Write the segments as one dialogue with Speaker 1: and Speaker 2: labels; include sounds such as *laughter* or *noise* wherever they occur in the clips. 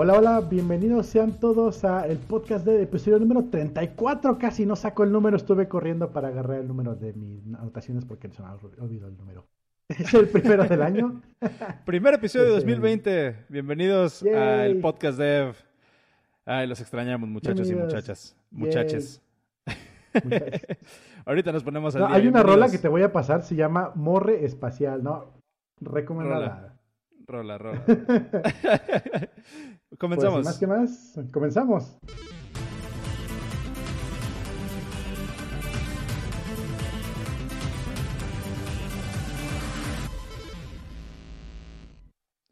Speaker 1: Hola, hola, bienvenidos sean todos a el podcast de episodio número 34. Casi no saco el número, estuve corriendo para agarrar el número de mis anotaciones porque se me ha olvidado el número. *laughs* Es el primero del año. *laughs*
Speaker 2: Primer episodio de 2020. Bienvenidos al podcast Dev. Ay, los extrañamos, muchachos y muchachas. Muchaches. *laughs* Ahorita nos ponemos al
Speaker 1: no, Hay una rola que te voy a pasar, se llama Morre Espacial, ¿no? Recomendada.
Speaker 2: Rola, rola. Comenzamos.
Speaker 1: Pues, más que más, comenzamos.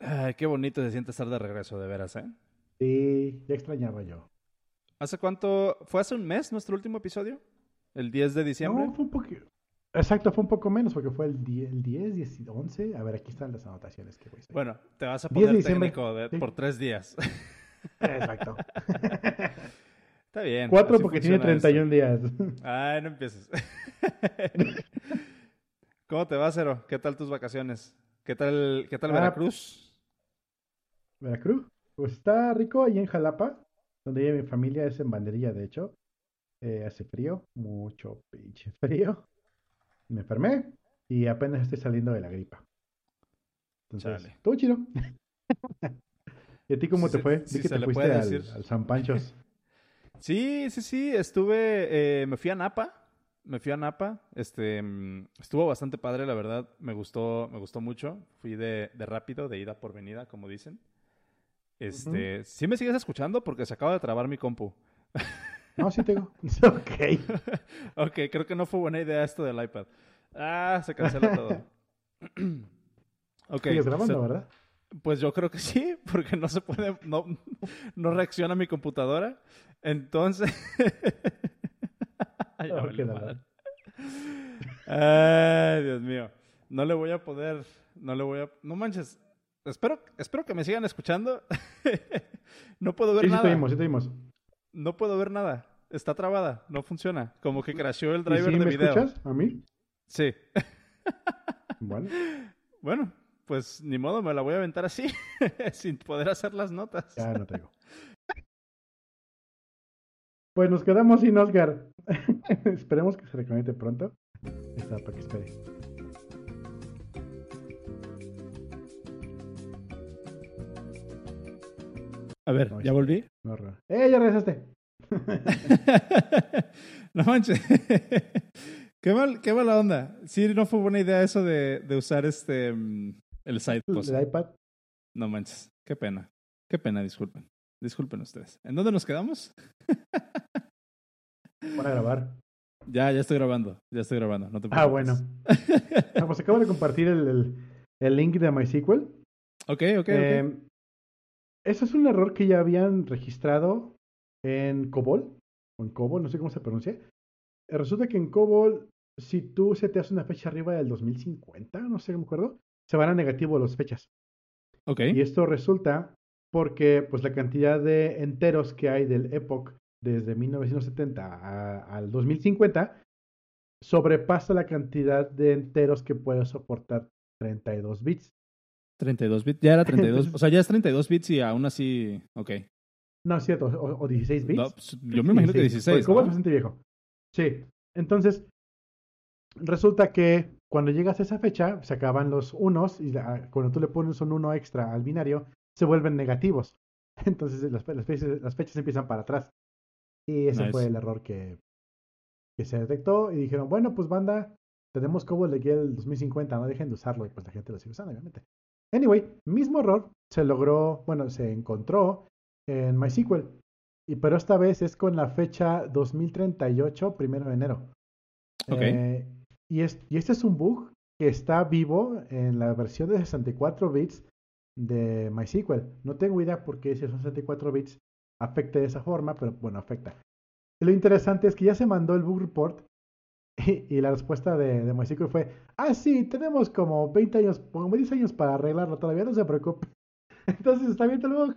Speaker 2: Ay, qué bonito se siente estar de regreso, de veras, ¿eh?
Speaker 1: Sí, ya extrañaba yo.
Speaker 2: ¿Hace cuánto? ¿Fue hace un mes nuestro último episodio? ¿El 10 de diciembre?
Speaker 1: No, fue un poquito. Exacto, fue un poco menos porque fue el 10, el 10, 11. A ver, aquí están las anotaciones que voy a hacer.
Speaker 2: Bueno, te vas a poner técnico por tres días.
Speaker 1: Exacto. *laughs*
Speaker 2: Está bien.
Speaker 1: Cuatro porque tiene 31 días.
Speaker 2: Ay, no empieces. *laughs* ¿Cómo te va, Cero? ¿Qué tal tus vacaciones? ¿Qué tal, qué tal ah, Veracruz?
Speaker 1: Veracruz. Pues está rico ahí en Jalapa, donde vive mi familia, es en Banderilla, de hecho. Eh, hace frío, mucho pinche frío me enfermé y apenas estoy saliendo de la gripa. Entonces, todo chido. *laughs* ¿Y a ti cómo te fue? Sí, que te fuiste al, San Panchos. *laughs*
Speaker 2: sí, sí, sí, estuve, eh, me fui a Napa, me fui a Napa, este, mm, estuvo bastante padre, la verdad, me gustó, me gustó mucho, fui de, de rápido, de ida por venida, como dicen. Este, ¿sí me sigues escuchando? Porque se acaba de trabar mi compu. *laughs*
Speaker 1: No, sí tengo. *laughs* ok. *laughs*
Speaker 2: ok, creo que no fue buena idea esto del iPad. Ah, se cancela todo.
Speaker 1: ok. Grabando, ¿verdad?
Speaker 2: Pues yo creo que sí, *laughs* porque no se puede, no, no reacciona mi computadora. Entonces. Ay, Ay, Dios mío. No le voy a poder, no le voy a, no manches. Espero, espero que me sigan escuchando. no puedo ver nada.
Speaker 1: Sí, te vimos, sí te vimos.
Speaker 2: No puedo ver nada. Está trabada. No funciona. Como que crasheó el driver
Speaker 1: ¿Y
Speaker 2: de me video.
Speaker 1: escuchas a mí?
Speaker 2: Sí.
Speaker 1: bueno.
Speaker 2: Bueno, pues ni modo, me la voy a aventar así, *laughs* sin poder hacer las notas.
Speaker 1: Ya no tengo. Pues nos quedamos sin Oscar. *laughs* Esperemos que se reconecte pronto. Está para que espere.
Speaker 2: A ver, ¿ya volví?
Speaker 1: ¡Eh, ya regresaste! *laughs*
Speaker 2: no manches. *laughs* qué, mal, qué mala onda. Sí, no fue buena idea eso de, de usar este mm, el side post.
Speaker 1: ¿El iPad?
Speaker 2: No manches. Qué pena. Qué pena, disculpen. Disculpen ustedes. ¿En dónde nos quedamos? *laughs*
Speaker 1: Para grabar.
Speaker 2: Ya, ya estoy grabando. Ya estoy grabando. No te
Speaker 1: ah, bueno. ah, pues acabo de compartir el, el, el, link de MySQL.
Speaker 2: Ok, ok, eh,
Speaker 1: eso es un error que ya habían registrado en COBOL, o en COBOL, no sé cómo se pronuncia. Resulta que en COBOL, si tú se te hace una fecha arriba del 2050, no sé, me acuerdo, se van a negativo las fechas.
Speaker 2: Ok.
Speaker 1: Y esto resulta porque pues la cantidad de enteros que hay del Epoch desde 1970 al 2050 sobrepasa la cantidad de enteros que puede soportar 32 bits.
Speaker 2: 32 bits, ya era 32, *laughs* o sea, ya es 32 bits y aún así, ok.
Speaker 1: No, es cierto, o, 16 bits.
Speaker 2: Pues, yo me imagino que 16.
Speaker 1: ¿Cómo es bastante viejo. Sí, entonces, resulta que cuando llegas a esa fecha, se acaban los unos y cuando tú le pones un uno extra al binario, se vuelven negativos. *laughs* Entonces las, las, fechas, las fechas, empiezan para atrás. Y ese fue el error que, que se detectó y dijeron, bueno, pues banda, tenemos como de aquí el 2050, no dejen de usarlo y pues la gente lo sigue usando, obviamente. Anyway, mismo error se logró, bueno, se encontró en MySQL. Y pero esta vez es con la fecha 2038, primero de enero.
Speaker 2: Ok.
Speaker 1: Eh, y, y este es un bug que está vivo en la versión de 64 bits de MySQL. No tengo idea por qué si son 64 bits afecta de esa forma, pero bueno, afecta. lo interesante es que ya se mandó el bug report *laughs* y, la respuesta de, de MySQL fue, ah, sí, tenemos como 20 años, como 10 años para arreglarlo, todavía no se preocupe. *laughs* Entonces está bien bug.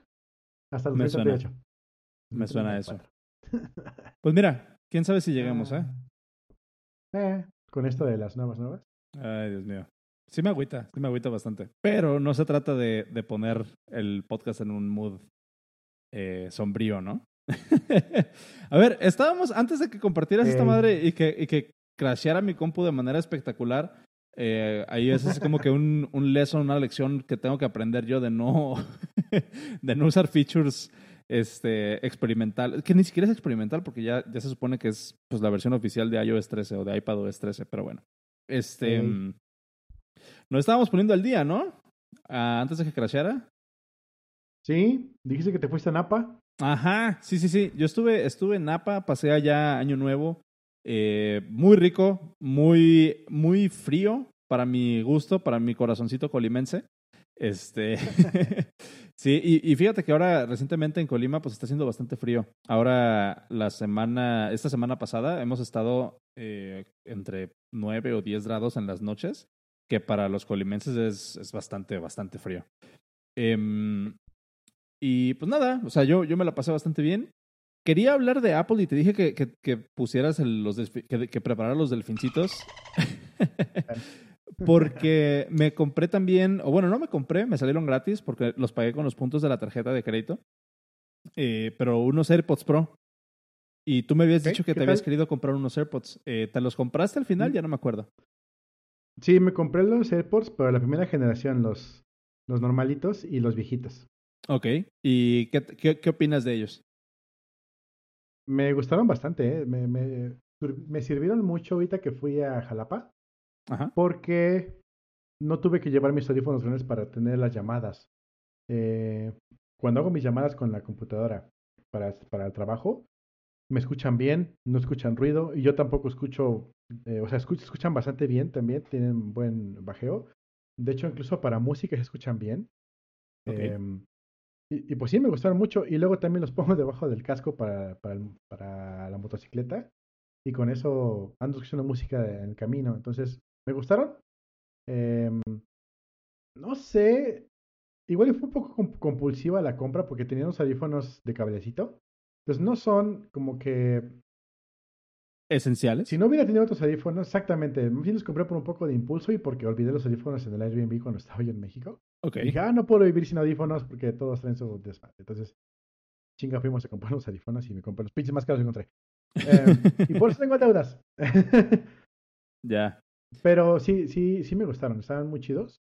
Speaker 1: Hasta el
Speaker 2: Me suena, Me suena eso. *laughs* pues mira, quién sabe si llegamos, ¿eh?
Speaker 1: Eh, con esto de las nuevas nuevas.
Speaker 2: Ay, Dios mío. Sí me agüita, sí me agüita bastante. Pero no se trata de, de poner el podcast en un mood eh, sombrío, ¿no? a ver, estábamos, antes de que compartieras esta madre y que, y que crasheara mi compu de manera espectacular, eh, ahí es, como que un, un lesson, una lección que tengo que aprender yo de no, *laughs* de no usar features este, experimental, que ni siquiera es experimental porque ya, ya se supone que es pues, la versión oficial de iOS 13 o de iPadOS 13, pero bueno. Este, mm, nos estábamos poniendo al día, ¿no? Ah, antes de que crasheara.
Speaker 1: Sí, dijiste que te fuiste a Napa.
Speaker 2: Ajá, sí, sí, sí. Yo estuve, estuve en Napa, pasé allá Año Nuevo. Eh, muy rico, muy, muy frío para mi gusto, para mi corazoncito colimense. Este, *laughs* sí, y, fíjate que ahora recientemente en Colima pues está haciendo bastante frío. Ahora la semana, esta semana pasada hemos estado eh, entre 9 o 10 grados en las noches, que para los colimenses es, es bastante, bastante frío. Em, y pues nada, o sea, yo, yo me la pasé bastante bien. Quería hablar de Apple y te dije que, que, pusieras los que, que los delfincitos. *laughs* porque me compré también, o bueno, no me compré, me salieron gratis porque los pagué con los puntos de la tarjeta de crédito. Eh, pero unos AirPods Pro. Y tú me habías dicho que te habías querido comprar unos AirPods. Eh, ¿Te los compraste al final? Mm. Ya no me acuerdo.
Speaker 1: Sí, me compré los AirPods, pero la primera generación, los, los normalitos y los viejitos.
Speaker 2: Ok. ¿Y qué, qué, qué opinas de ellos?
Speaker 1: Me gustaron bastante, ¿eh? me, me, me sirvieron mucho ahorita que fui a Jalapa. Porque no tuve que llevar mis audífonos grandes para tener las llamadas. Eh, cuando hago mis llamadas con la computadora para, para el trabajo, me escuchan bien, no escuchan ruido y yo tampoco escucho, eh, o sea, escuchan bastante bien también, tienen buen bajeo. De hecho, incluso para música se escuchan bien. Em, y, pues sí, me gustaron mucho. Y luego también los pongo debajo del casco para, para, para la motocicleta. Y con eso ando escuchando música en el camino. Entonces, me gustaron. Em, no sé. Igual fue un poco compulsiva la compra porque tenía unos audífonos de cablecito. Entonces no son como que.
Speaker 2: Esenciales.
Speaker 1: Si no hubiera tenido otros audífonos, exactamente. Me los compré por un poco de impulso y porque olvidé los audífonos en el Airbnb cuando estaba yo en México.
Speaker 2: Ok.
Speaker 1: Y dije, ah, no puedo vivir sin audífonos porque todos traen su desmadre. Entonces, chinga, fuimos a comprar los audífonos y me compré los pinches más caros que encontré. Em, y por eso tengo deudas. *laughs*
Speaker 2: ya.
Speaker 1: Pero sí, sí, sí me gustaron, estaban muy chidos.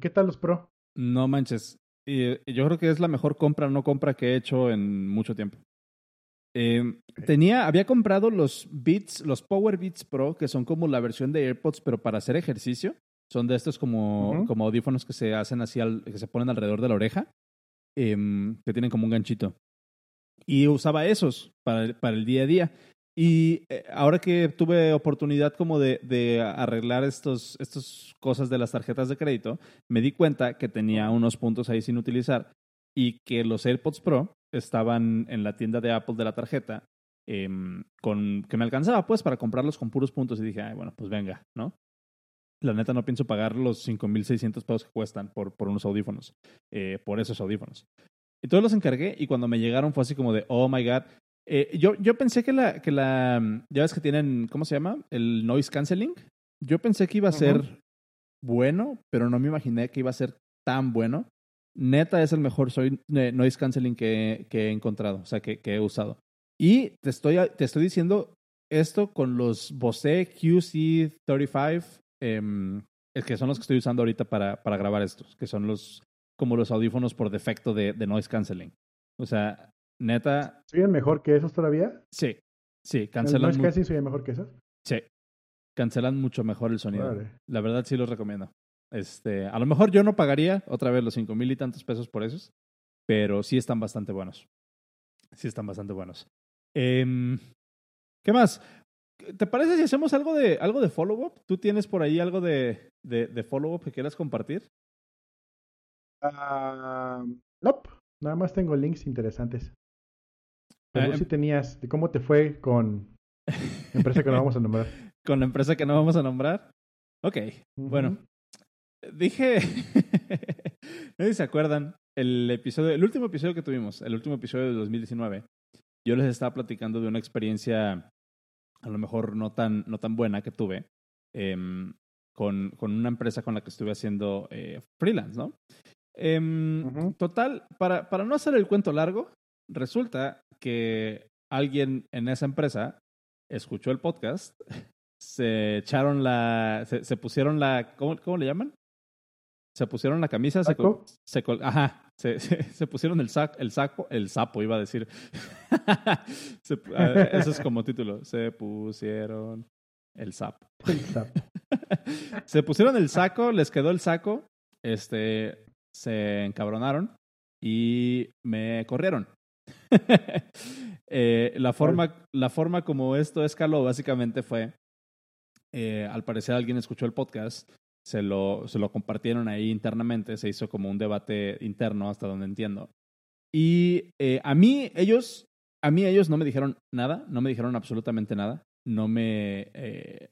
Speaker 1: ¿Qué tal los Pro?
Speaker 2: No manches. Y, yo creo que es la mejor compra, no compra que he hecho en mucho tiempo. Em, tenía, había comprado los Beats, los Power Beats Pro, que son como la versión de AirPods, pero para hacer ejercicio. Son de estos como, como audífonos que se hacen así, al, que se ponen alrededor de la oreja, em, que tienen como un ganchito. Y usaba esos para, para el día a día. Y eh, ahora que tuve oportunidad como de, de arreglar estos, estas cosas de las tarjetas de crédito, me di cuenta que tenía unos puntos ahí sin utilizar y que los AirPods Pro estaban en la tienda de Apple de la tarjeta em, con que me alcanzaba pues para comprarlos con puros puntos y dije, Ay, bueno, pues venga, ¿no? La neta no pienso pagar los 5.600 pesos que cuestan por, por unos audífonos, eh, por esos audífonos. Entonces los encargué y cuando me llegaron fue así como de, oh my god, eh, yo, yo pensé que la, que la. Ya ves que tienen. ¿Cómo se llama? El noise canceling. Yo pensé que iba a ser bueno, pero no me imaginé que iba a ser tan bueno. Neta es el mejor soy, eh, noise canceling que, que, he encontrado, o sea, que, que, he usado. Y te estoy, te estoy diciendo esto con los Bose QC35, eh, que son los que estoy usando ahorita para, para grabar estos, que son los como los audífonos por defecto de, de noise canceling. O sea, Neta.
Speaker 1: ¿Siguen mejor que esos todavía?
Speaker 2: Sí, sí, cancelan.
Speaker 1: ¿No es casi sigue mejor que esos?
Speaker 2: Sí, cancelan mucho mejor el sonido. La verdad sí los recomiendo. Este, a lo mejor yo no pagaría otra vez los cinco mil y tantos pesos por esos, pero sí están bastante buenos. Sí están bastante buenos. Em, ¿Qué más? ¿Te parece si hacemos algo de, algo de follow-up? ¿Tú tienes por ahí algo de, de, follow-up que quieras compartir?
Speaker 1: Uh, nope. Nada más tengo links interesantes. Pero si tenías, de cómo te fue con *laughs* empresa que no vamos a nombrar.
Speaker 2: con la empresa que no vamos a nombrar. Ok, bueno. Dije, *laughs* no sé si se acuerdan, el episodio, el último episodio que tuvimos, el último episodio de 2019, yo les estaba platicando de una experiencia a lo mejor no tan, no tan buena que tuve em, con, con, una empresa con la que estuve haciendo eh, freelance, ¿no? Em, total, para, para no hacer el cuento largo, resulta que alguien en esa empresa escuchó el podcast, *laughs* se echaron la, se, pusieron la, ¿cómo, ¿cómo, le llaman? Se pusieron la camisa, se, se, ajá, *laughs* se, se, pusieron el saco, el saco, el sapo iba a decir. *laughs* Ah, eso es como título. Se pusieron el sapo. *laughs* se pusieron el saco, les quedó el saco, este, se encabronaron y me corrieron. Eh, la, forma, la forma como esto escaló básicamente fue, eh, al parecer alguien escuchó el podcast, se lo, se lo compartieron ahí internamente, se hizo como un debate interno hasta donde entiendo. Y eh, a mí ellos, a mí ellos no me dijeron nada, no me dijeron absolutamente nada, no me,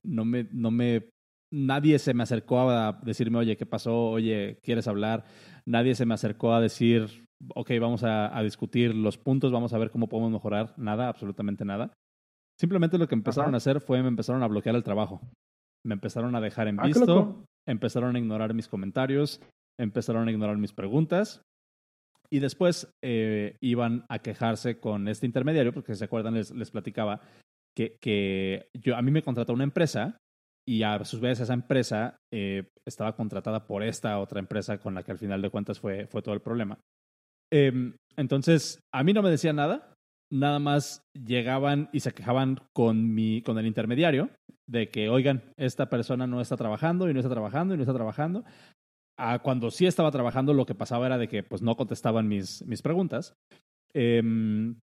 Speaker 2: no me, no me nadie se me acercó a decirme, oye, ¿qué pasó? Oye, ¿quieres hablar? Nadie se me acercó a decir, ok, vamos a, discutir los puntos, vamos a ver cómo podemos mejorar. Nada, absolutamente nada. Simplemente lo que empezaron a hacer fue me empezaron a bloquear el trabajo. Me empezaron a dejar en ah, visto, empezaron a ignorar mis comentarios, empezaron a ignorar mis preguntas. Y después eh, iban a quejarse con este intermediario, porque se acuerdan, les, les platicaba que, que yo, a mí me contrató una empresa y a su vez esa empresa eh, estaba contratada por esta otra empresa con la que al final de cuentas fue, fue todo el problema. Em, entonces, a mí no me decían nada, nada más llegaban y se quejaban con, mi, con el intermediario de que, oigan, esta persona no está trabajando y no está trabajando y no está trabajando. Ah, cuando sí estaba trabajando, lo que pasaba era de que pues, no contestaban mis, mis preguntas. Em,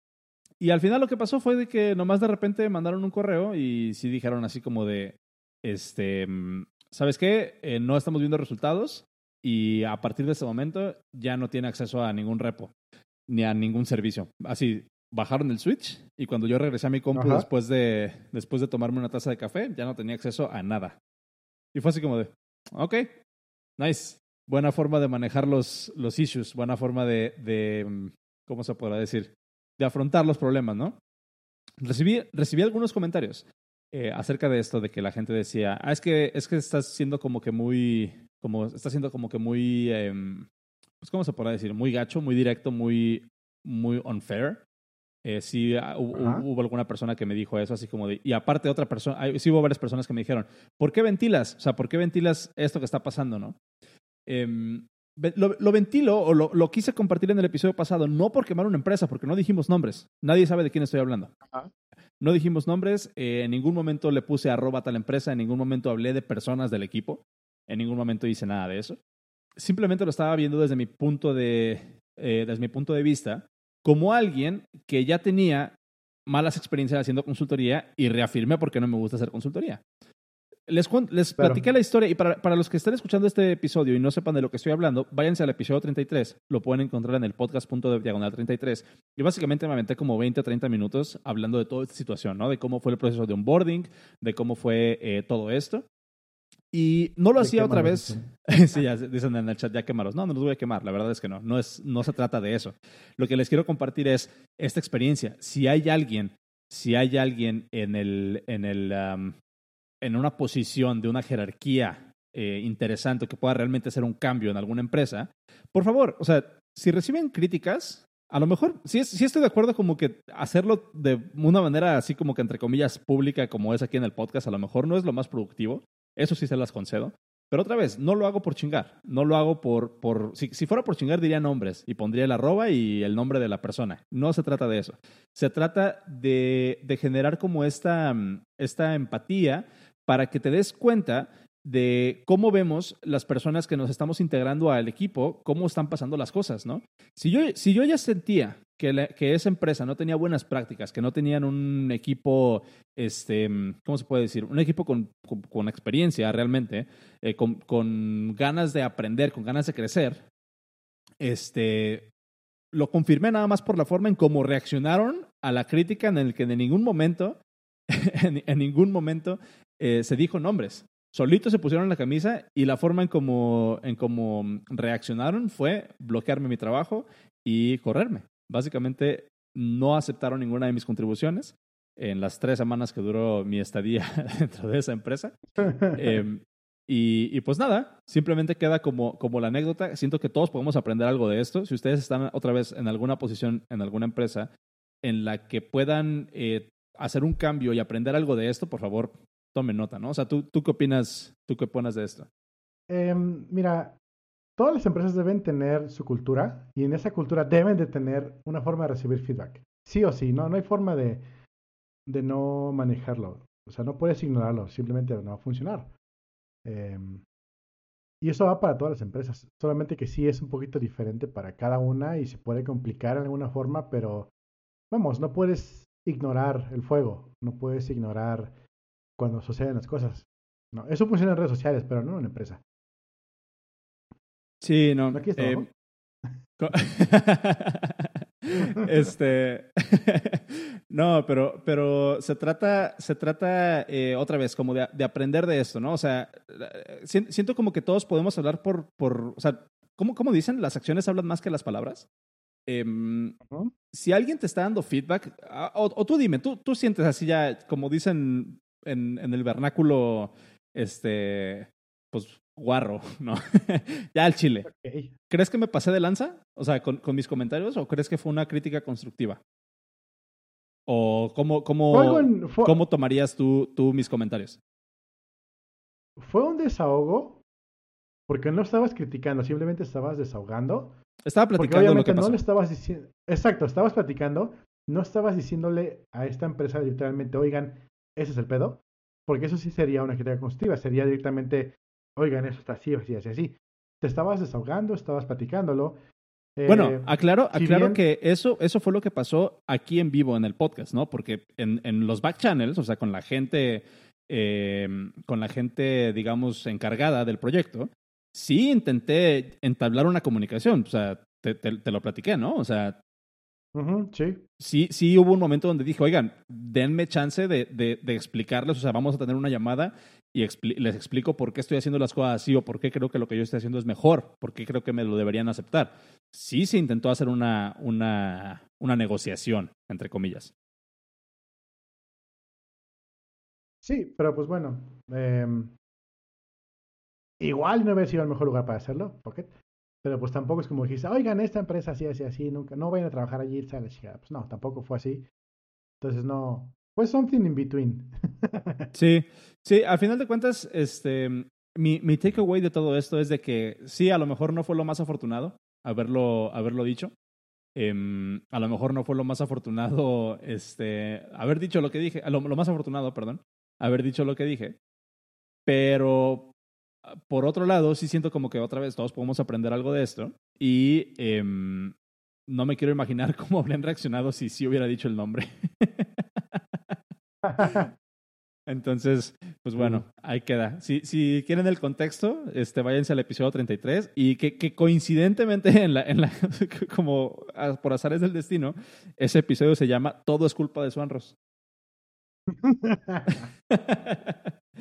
Speaker 2: y al final lo que pasó fue de que nomás de repente mandaron un correo y sí dijeron así como de, este, mm, ¿sabes qué? Eh, no estamos viendo resultados, y a partir de ese momento ya no tiene acceso a ningún repo ni a ningún servicio. Así, bajaron el switch y cuando yo regresé a mi compu después de, después de tomarme una taza de café, ya no tenía acceso a nada. Y fue así como de, ok, nice. Buena forma de manejar los, los issues, buena forma de, de, mm, ¿cómo se podrá decir? De afrontar los problemas, ¿no? Recibí, recibí algunos comentarios eh, acerca de esto, de que la gente decía, ah, es que, es que estás siendo como que muy, como está siendo como que muy, em, pues, ¿cómo se podrá decir? Muy gacho, muy directo, muy, muy unfair. Eh, sí ah, hubo, alguna persona que me dijo eso, así como de, y aparte otra persona, sí hubo varias personas que me dijeron, ¿por qué ventilas? O sea, ¿por qué ventilas esto que está pasando, no? Em, lo, ventilo o lo, quise compartir en el episodio pasado, no por quemar una empresa, porque no dijimos nombres. Nadie sabe de quién estoy hablando. No dijimos nombres, eh, en ningún momento le puse arroba a tal empresa, en ningún momento hablé de personas del equipo. En ningún momento hice nada de eso. Simplemente lo estaba viendo desde mi punto de, eh, desde mi punto de vista como alguien que ya tenía malas experiencias haciendo consultoría y reafirmé por qué no me gusta hacer consultoría. Les, les platiqué la historia y para, para, los que estén escuchando este episodio y no sepan de lo que estoy hablando, váyanse al episodio 33, lo pueden encontrar en el podcast punto de diagonal 33. Y básicamente me aventé como 20 o 30 minutos hablando de toda esta situación, ¿no? De cómo fue el proceso de onboarding, de cómo fue eh, todo esto. Y no lo hacía otra vez. *laughs* sí, ya dicen en el chat, ya quemaros. No, no los voy a quemar. La verdad es que no. No, es, no se trata de eso. Lo que les quiero compartir es esta experiencia. Si hay alguien, si hay alguien en, el, en, el, en una posición de una jerarquía eh, interesante que pueda realmente hacer un cambio en alguna empresa, por favor, o sea, si reciben críticas, a lo mejor sí, sí estoy de acuerdo como que hacerlo de una manera así como que entre comillas pública como es aquí en el podcast, a lo mejor no es lo más productivo. Eso sí se las concedo. Pero otra vez, no lo hago por chingar. No lo hago por... por si, si, fuera por chingar, diría nombres y pondría el arroba y el nombre de la persona. No se trata de eso. Se trata de, de generar como esta, esta empatía para que te des cuenta de cómo vemos las personas que nos estamos integrando al equipo, cómo están pasando las cosas, ¿no? Si yo, si yo ya sentía que, que esa empresa no tenía buenas prácticas, que no tenían un equipo, este, ¿cómo se puede decir? Un equipo con, con, experiencia realmente, eh, con, con, ganas de aprender, con ganas de crecer, este, lo confirmé nada más por la forma en cómo reaccionaron a la crítica en el que en ningún momento, *laughs* en, ningún momento eh, se dijo nombres solitos se pusieron la camisa y la forma en cómo en cómo reaccionaron fue bloquearme mi trabajo y correrme. Básicamente no aceptaron ninguna de mis contribuciones en las tres semanas que duró mi estadía *laughs* dentro de esa empresa. Em, Y, pues nada, simplemente queda como, como la anécdota. Siento que todos podemos aprender algo de esto. Si ustedes están otra vez en alguna posición, en alguna empresa, en la que puedan eh, hacer un cambio y aprender algo de esto, por favor, tomen nota, ¿no? O sea, ¿tú, tú qué opinas, tú qué opinas de esto?
Speaker 1: Em, mira, todas las empresas deben tener su cultura y en esa cultura deben de tener una forma de recibir feedback. Sí o sí, no, no hay forma de, de no manejarlo. O sea, no puedes ignorarlo, simplemente no va a funcionar. Em, y eso va para todas las empresas, solamente que sí es un poquito diferente para cada una y se puede complicar en alguna forma, pero vamos, no puedes ignorar el fuego, no puedes ignorar cuando suceden las cosas. No, eso funciona en redes sociales, pero no en una empresa.
Speaker 2: Sí, no. Aquí está, eh, *laughs* este *laughs* no, pero, pero se trata, se trata eh, otra vez como de, de, aprender de esto, ¿no? O sea, siento como que todos podemos hablar por, por o sea, ¿cómo, ¿cómo dicen? Las acciones hablan más que las palabras. Em, si alguien te está dando feedback, ah, o, tú dime, tú, tú sientes así ya, como dicen en, en el vernáculo, este, pues guarro, *laughs* ¿no? *laughs* ya al chile. ¿Crees que me pasé de lanza? O sea, con, con, mis comentarios, o crees que fue una crítica constructiva? ¿O cómo, cómo, cómo tomarías tú, tú mis comentarios?
Speaker 1: Fue un desahogo porque no estabas criticando, simplemente estabas desahogando.
Speaker 2: Estaba platicando lo que pasó.
Speaker 1: no le estabas diciendo, exacto, estabas platicando, no estabas diciéndole a esta empresa literalmente, oigan, ese es el pedo, porque eso sí sería una crítica constructiva, sería directamente, oigan, eso está así, así, así, así. Te estabas desahogando, estabas platicándolo.
Speaker 2: bueno, eh, aclaro, aclaro que eso, eso fue lo que pasó aquí en vivo en el podcast, ¿no? Porque en, en los back channels, o sea, con la gente, eh, con la gente, digamos, encargada del proyecto, sí intenté entablar una comunicación, o sea, te, te, lo platiqué, ¿no? O sea,
Speaker 1: sí.
Speaker 2: sí. Sí, hubo un momento donde dije, oigan, denme chance de, de, de explicarles, o sea, vamos a tener una llamada y les explico por qué estoy haciendo las cosas así o por qué creo que lo que yo estoy haciendo es mejor, por qué creo que me lo deberían aceptar. Sí se intentó hacer una, una, una negociación, entre comillas.
Speaker 1: Sí, pero pues bueno, eh, Igual no hubiera sido el mejor lugar para hacerlo, Pocket. Pero pues tampoco es como dijiste, oigan, esta empresa así, así, así, nunca, no vayan a trabajar allí, sale Pues no, tampoco fue así. Entonces no, fue something in between. *laughs*
Speaker 2: sí, sí, al final de cuentas, este, mi, mi takeaway de todo esto es de que sí, a lo mejor no fue lo más afortunado haberlo, haberlo dicho. Em, a lo mejor no fue lo más afortunado, este, haber dicho lo que dije, lo, lo más afortunado, perdón, haber dicho lo que dije. Pero por otro lado, sí siento como que otra vez todos podemos aprender algo de esto. Y em, no me quiero imaginar *laughs* cómo habrían reaccionado si sí hubiera dicho el nombre. *laughs* *laughs* Entonces, pues bueno, ahí queda. Si, si quieren el contexto, este, váyanse al episodio 33 y que, que coincidentemente, *laughs* en la, en la, *laughs* como por azares del destino, ese episodio se llama Todo es culpa de Swanros.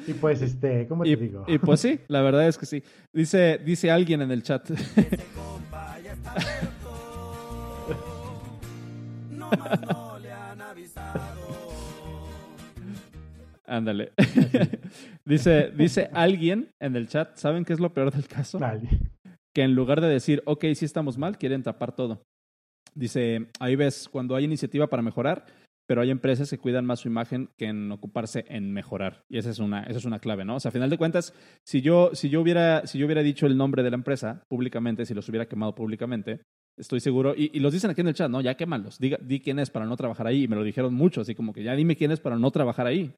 Speaker 1: y pues, este, ¿cómo te digo?
Speaker 2: Y pues sí, la verdad es que sí. Dice, dice alguien en el chat. Ándale. *laughs* dice, dice alguien en el chat, ¿saben qué es lo peor del caso? Que en lugar de decir, ok, sí estamos mal, quieren tapar todo. Dice, ahí ves, cuando hay iniciativa para mejorar, pero hay empresas que cuidan más su imagen que en ocuparse en mejorar. Y esa es una, esa es una clave, ¿no? O sea, a final de cuentas, si yo, si, yo hubiera, si yo hubiera dicho el nombre de la empresa públicamente, si los hubiera quemado públicamente, estoy seguro, y, los dicen aquí en el chat, ¿no? Ya quémalos, Diga, di quién es para no trabajar ahí. Y me lo dijeron mucho, así como que ya dime quién es para no trabajar ahí.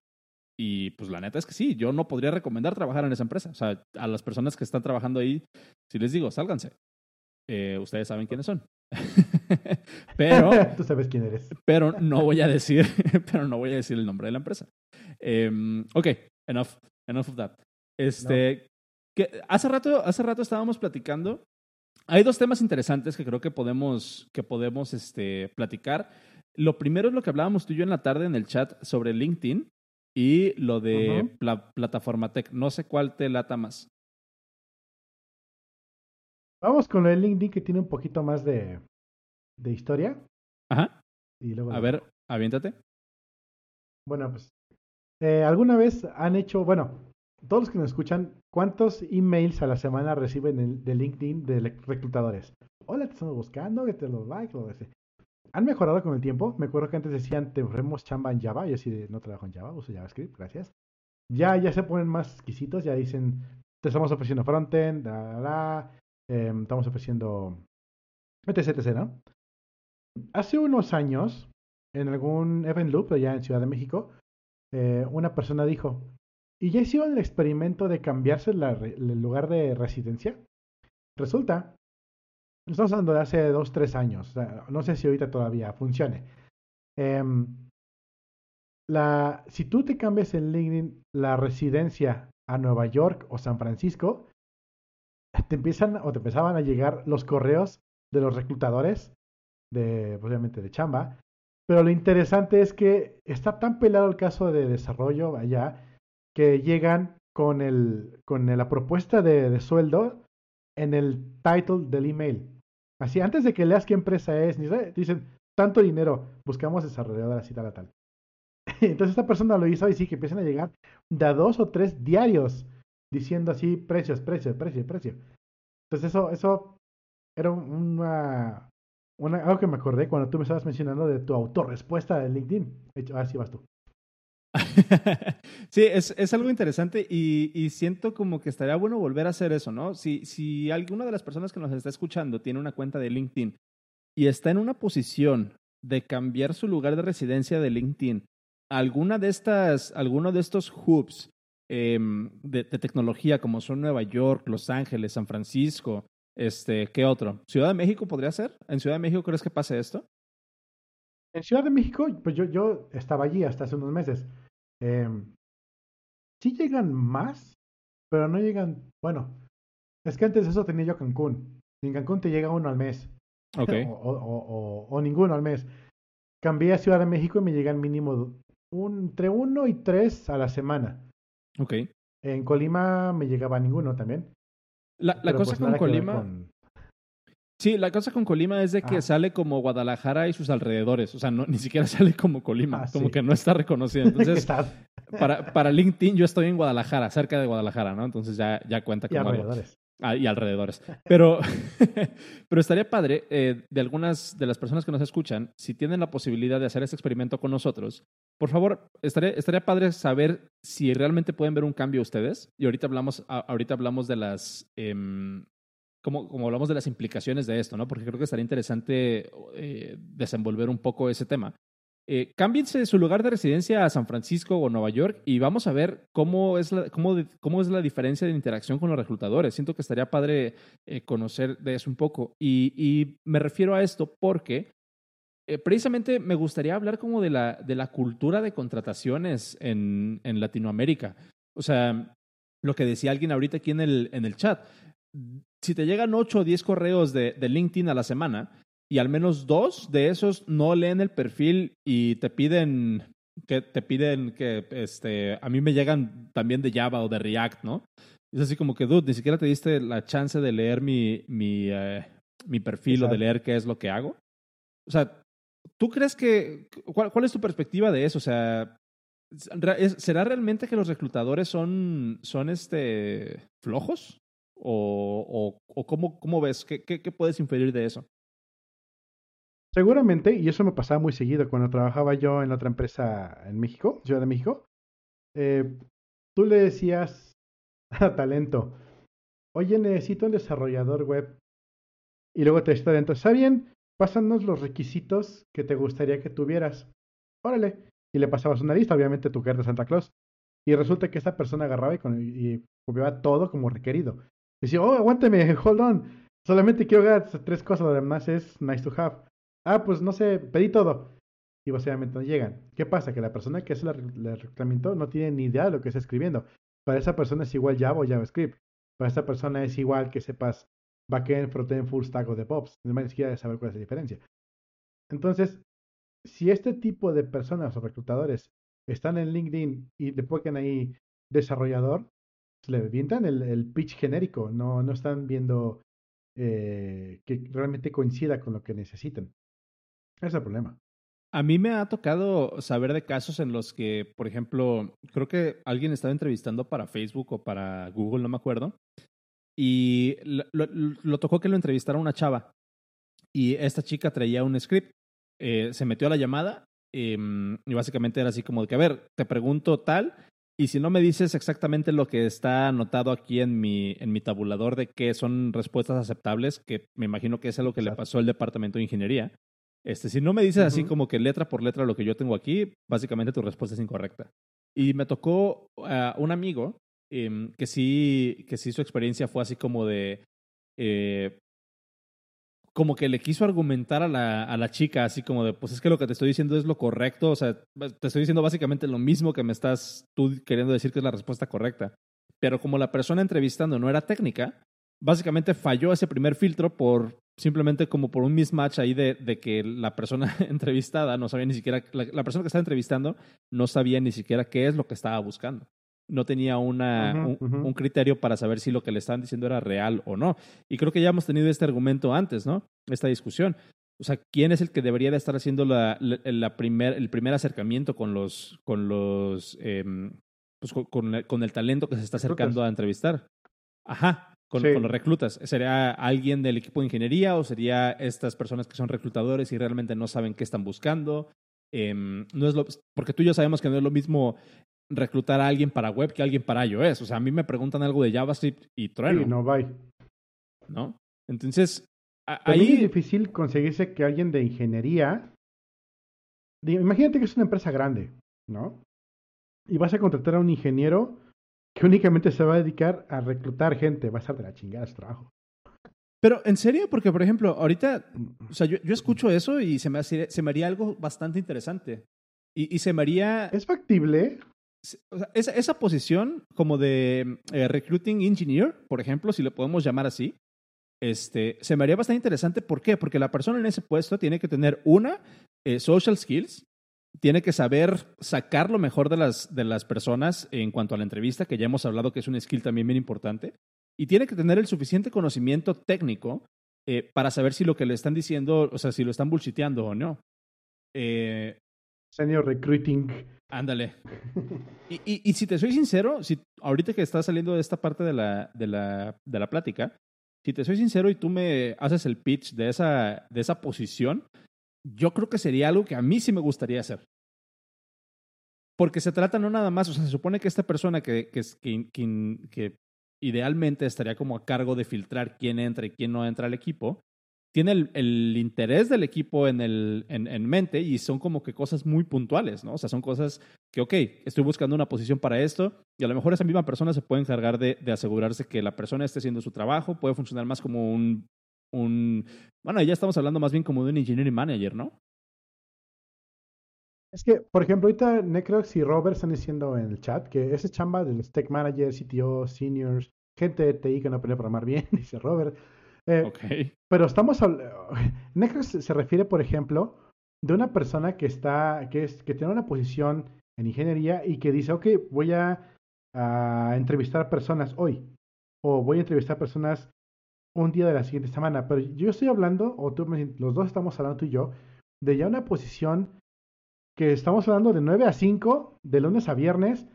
Speaker 2: Y pues la neta es que sí, yo no podría recomendar trabajar en esa empresa. O sea, a las personas que están trabajando ahí, si les digo, sálganse. Eh, ustedes saben quiénes son. *laughs* pero. *laughs*
Speaker 1: Tú sabes quién eres.
Speaker 2: pero *laughs* no voy a decir, pero no voy a decir el nombre de la empresa. Um, ok, enough, enough of that. Este, que hace rato, hace rato estábamos platicando. Hay dos temas interesantes que creo que podemos, que podemos este, platicar. Lo primero es lo que hablábamos tú y yo en la tarde en el chat sobre LinkedIn y lo de plataforma tech. No sé cuál te lata más.
Speaker 1: Vamos con el LinkedIn que tiene un poquito más de, de historia.
Speaker 2: Ajá. a ver, aviéntate.
Speaker 1: Bueno, pues. Eh, ¿Alguna vez han hecho, bueno, todos los que nos escuchan, ¿cuántos emails a la semana reciben de LinkedIn de reclutadores? Hola, te estamos buscando, que te lo like, lo ese. ¿Han mejorado con el tiempo? Me acuerdo que antes decían, te ofrecemos chamba en Java. Yo sí no trabajo en Java, uso JavaScript, gracias. Ya, ya se ponen más exquisitos, ya dicen, te estamos ofreciendo frontend, da, da, em, estamos ofreciendo etc, etc. Hace unos años, en algún event loop allá en Ciudad de México, eh, una persona dijo, ¿y ya hicieron el experimento de cambiarse el lugar de residencia? Resulta Estamos hablando de hace dos, tres años. no sé si ahorita todavía funcione. Em, la, si tú te cambias en LinkedIn la residencia a Nueva York o San Francisco, te empiezan o te empezaban a llegar los correos de los reclutadores, de, obviamente de chamba. Pero lo interesante es que está tan pelado el caso de desarrollo allá que llegan con, el, con la propuesta de sueldo en el title del email. Así, antes de que leas qué empresa es, dicen, tanto dinero, buscamos desarrolladoras y tal, tal. *laughs* Entonces esta persona lo hizo y sí, que empiezan a llegar de dos o tres diarios diciendo así precios, precios, precio, precio. Entonces eso, eso era una, una, algo que me acordé cuando tú me estabas mencionando de tu autorrespuesta de LinkedIn. Así vas tú. *laughs*
Speaker 2: sí, es, es, algo interesante y, y, siento como que estaría bueno volver a hacer eso, ¿no? Si, si alguna de las personas que nos está escuchando tiene una cuenta de LinkedIn y está en una posición de cambiar su lugar de residencia de LinkedIn, alguna de estas, alguno de estos hubs em, de, de, tecnología como son Nueva York, Los Ángeles, San Francisco, este, ¿qué otro? ¿Ciudad de México podría ser? ¿En Ciudad de México crees que pase esto?
Speaker 1: En Ciudad de México, pues yo, yo estaba allí hasta hace unos meses. Eh, sí llegan más, pero no llegan. Bueno, es que antes de eso tenía yo Cancún. En Cancún te llega uno al mes. *laughs*
Speaker 2: Okay.
Speaker 1: o, ninguno al mes. Cambié a Ciudad de México y me llegan mínimo un, entre uno y tres a la semana.
Speaker 2: Ok.
Speaker 1: En Colima me llegaba ninguno también.
Speaker 2: La, la cosa pues con Colima. Sí, la cosa con Colima es de que sale como Guadalajara y sus alrededores. O sea, no, ni siquiera *laughs* sale como Colima, ah, como que no está reconocido. Entonces, *laughs* para, para LinkedIn yo estoy en Guadalajara, cerca de Guadalajara, ¿no? Entonces ya, ya cuenta como...
Speaker 1: Y alrededores.
Speaker 2: Ah, y alrededores. Pero, *laughs* pero estaría padre eh, de algunas de las personas que nos escuchan, si tienen la posibilidad de hacer este experimento con nosotros, por favor, estaría, estaría padre saber si realmente pueden ver un cambio ustedes. Y ahorita hablamos, ahorita hablamos de las... Em, como, como hablamos de las implicaciones de esto, ¿no? Porque creo que estaría interesante eh, desenvolver un poco ese tema. Eh, cámbiense su lugar de residencia a San Francisco o Nueva York y vamos a ver cómo es la, cómo, cómo es la diferencia de interacción con los reclutadores. Siento que estaría padre eh, conocer de eso un poco. Y, y, me refiero a esto porque eh, precisamente me gustaría hablar como de la, de la cultura de contrataciones en, en Latinoamérica. O sea, lo que decía alguien ahorita aquí en el, en el chat si te llegan 8 o 10 correos de, de, LinkedIn a la semana y al menos dos de esos no leen el perfil y te piden que te piden que este a mí me llegan también de Java o de React, ¿no? Es así como que, dude, ni siquiera te diste la chance de leer mi, mi, eh, mi perfil o de leer qué es lo que hago. O sea, ¿tú crees que, cuál, cuál es tu perspectiva de eso? O sea, ¿será realmente que los reclutadores son, son este, flojos? ¿O, o, cómo, cómo, ves? ¿Qué, ¿Qué, puedes inferir de eso?
Speaker 1: Seguramente, y eso me pasaba muy seguido cuando trabajaba yo en otra empresa en México, Ciudad de México. Eh, tú le decías *laughs* a talento, oye, necesito un desarrollador web. Y luego te está dentro, ¿está bien? Pásanos los requisitos que te gustaría que tuvieras. Órale. Y le pasabas una lista, obviamente tu carta de Santa Claus. Y resulta que esta persona agarraba y, y copiaba todo como requerido. Decía, oh, aguánteme, *laughs* hold on. Solamente quiero ver tres cosas, lo demás es nice to have. Ah, pues no sé, pedí todo. Y básicamente no llegan. ¿Qué pasa? Que la persona que hace el reclutamiento no tiene ni idea de lo que está escribiendo. Para esa persona es igual Java o JavaScript. Para esa persona es igual que sepas backend, frontend, full stack o DevOps. Ni siquiera saber cuál es la diferencia. Entonces, si este tipo de personas o reclutadores están en LinkedIn y le ponen ahí desarrollador, le avientan el, el pitch genérico, no, no están viendo eh, que realmente coincida con lo que necesitan. Ese es el problema.
Speaker 2: A mí me ha tocado saber de casos en los que, por ejemplo, creo que alguien estaba entrevistando para Facebook o para Google, no me acuerdo, y lo, tocó que lo entrevistara una chava. Y esta chica traía un script, eh, se metió a la llamada em, y básicamente era así como de que, a ver, te pregunto tal, y si no me dices exactamente lo que está anotado aquí en mi, en mi tabulador de que son respuestas aceptables, que me imagino que es lo que le pasó al departamento de ingeniería, este, si no me dices así como que letra por letra lo que yo tengo aquí, básicamente tu respuesta es incorrecta. Y me tocó a un amigo em, que, sí, que sí su experiencia fue así como de... Eh, como que le quiso argumentar a la, a la chica, así como de, pues es que lo que te estoy diciendo es lo correcto, o sea, te estoy diciendo básicamente lo mismo que me estás tú queriendo decir que es la respuesta correcta. Pero como la persona entrevistando no era técnica, básicamente falló ese primer filtro por simplemente como por un mismatch ahí de, de que la persona *laughs* entrevistada no sabía ni siquiera, la, persona que estaba entrevistando no sabía ni siquiera qué es lo que estaba buscando. No tenía una, un, criterio para saber si lo que le estaban diciendo era real o no. Y creo que ya hemos tenido este argumento antes, ¿no? Esta discusión. O sea, ¿quién es el que debería de estar haciendo la, la, primer, el primer acercamiento con los, con los, em, pues con, con, el talento que se está acercando a entrevistar? Ajá, con, los reclutas? ¿Sería alguien del equipo de ingeniería o sería estas personas que son reclutadores y realmente no saben qué están buscando? Em, no es lo, porque tú y yo sabemos que no es lo mismo reclutar a alguien para web que a alguien para iOS. O sea, a mí me preguntan algo de JavaScript y trueno.
Speaker 1: Sí, no, bye.
Speaker 2: ¿No? Entonces,
Speaker 1: ahí... Es difícil conseguirse que alguien de ingeniería... Imagínate que es una empresa grande, ¿no? Y vas a contratar a un ingeniero que únicamente se va a dedicar a reclutar gente, va a estar de la chingada su trabajo.
Speaker 2: Pero, ¿en serio? Porque, por ejemplo, ahorita, o sea, yo, yo escucho eso y se me, hace, se me haría algo bastante interesante. Y, y se me haría...
Speaker 1: ¿Es factible?
Speaker 2: Esa, posición como de eh, recruiting engineer, por ejemplo, si le podemos llamar así, este, se me haría bastante interesante. ¿Por qué? Porque la persona en ese puesto tiene que tener una, eh, social skills, tiene que saber sacar lo mejor de las, de las personas en cuanto a la entrevista, que ya hemos hablado que es un skill también bien importante, y tiene que tener el suficiente conocimiento técnico eh, para saber si lo que le están diciendo, o sea, si lo están bullshiteando o no.
Speaker 1: Eh, Senior recruiting.
Speaker 2: Ándale. *laughs* Y, y, y, si te soy sincero, si ahorita que estás saliendo de esta parte de la, de la, de la plática, si te soy sincero y tú me haces el pitch de esa, de esa posición, yo creo que sería algo que a mí sí me gustaría hacer. Porque se trata no nada más, o sea, se supone que esta persona que, que, que, que idealmente estaría como a cargo de filtrar quién entra y quién no entra al equipo, tiene el, interés del equipo en, el, en, en, mente y son como que cosas muy puntuales, ¿no? O sea, son cosas que, ok, estoy buscando una posición para esto y a lo mejor esa misma persona se puede encargar de, de asegurarse que la persona esté haciendo su trabajo, puede funcionar más como un un... Bueno, ya estamos hablando más bien como de un engineering manager, ¿no?
Speaker 1: Es que, por ejemplo, ahorita Necrox y Robert están diciendo en el chat que ese chamba de los tech managers, CTO, seniors, gente de TI que no aprende a programar bien, *laughs* dice Robert. Eh, Pero estamos hablando... *laughs* Se refiere, por ejemplo, de una persona que está, que es, que tiene una posición en ingeniería y que dice, ok, voy a, a entrevistar personas hoy. O voy a entrevistar personas un día de la siguiente semana. Pero yo estoy hablando, o tú, los dos estamos hablando tú y yo, de ya una posición que estamos hablando de 9 a 5, de lunes a viernes,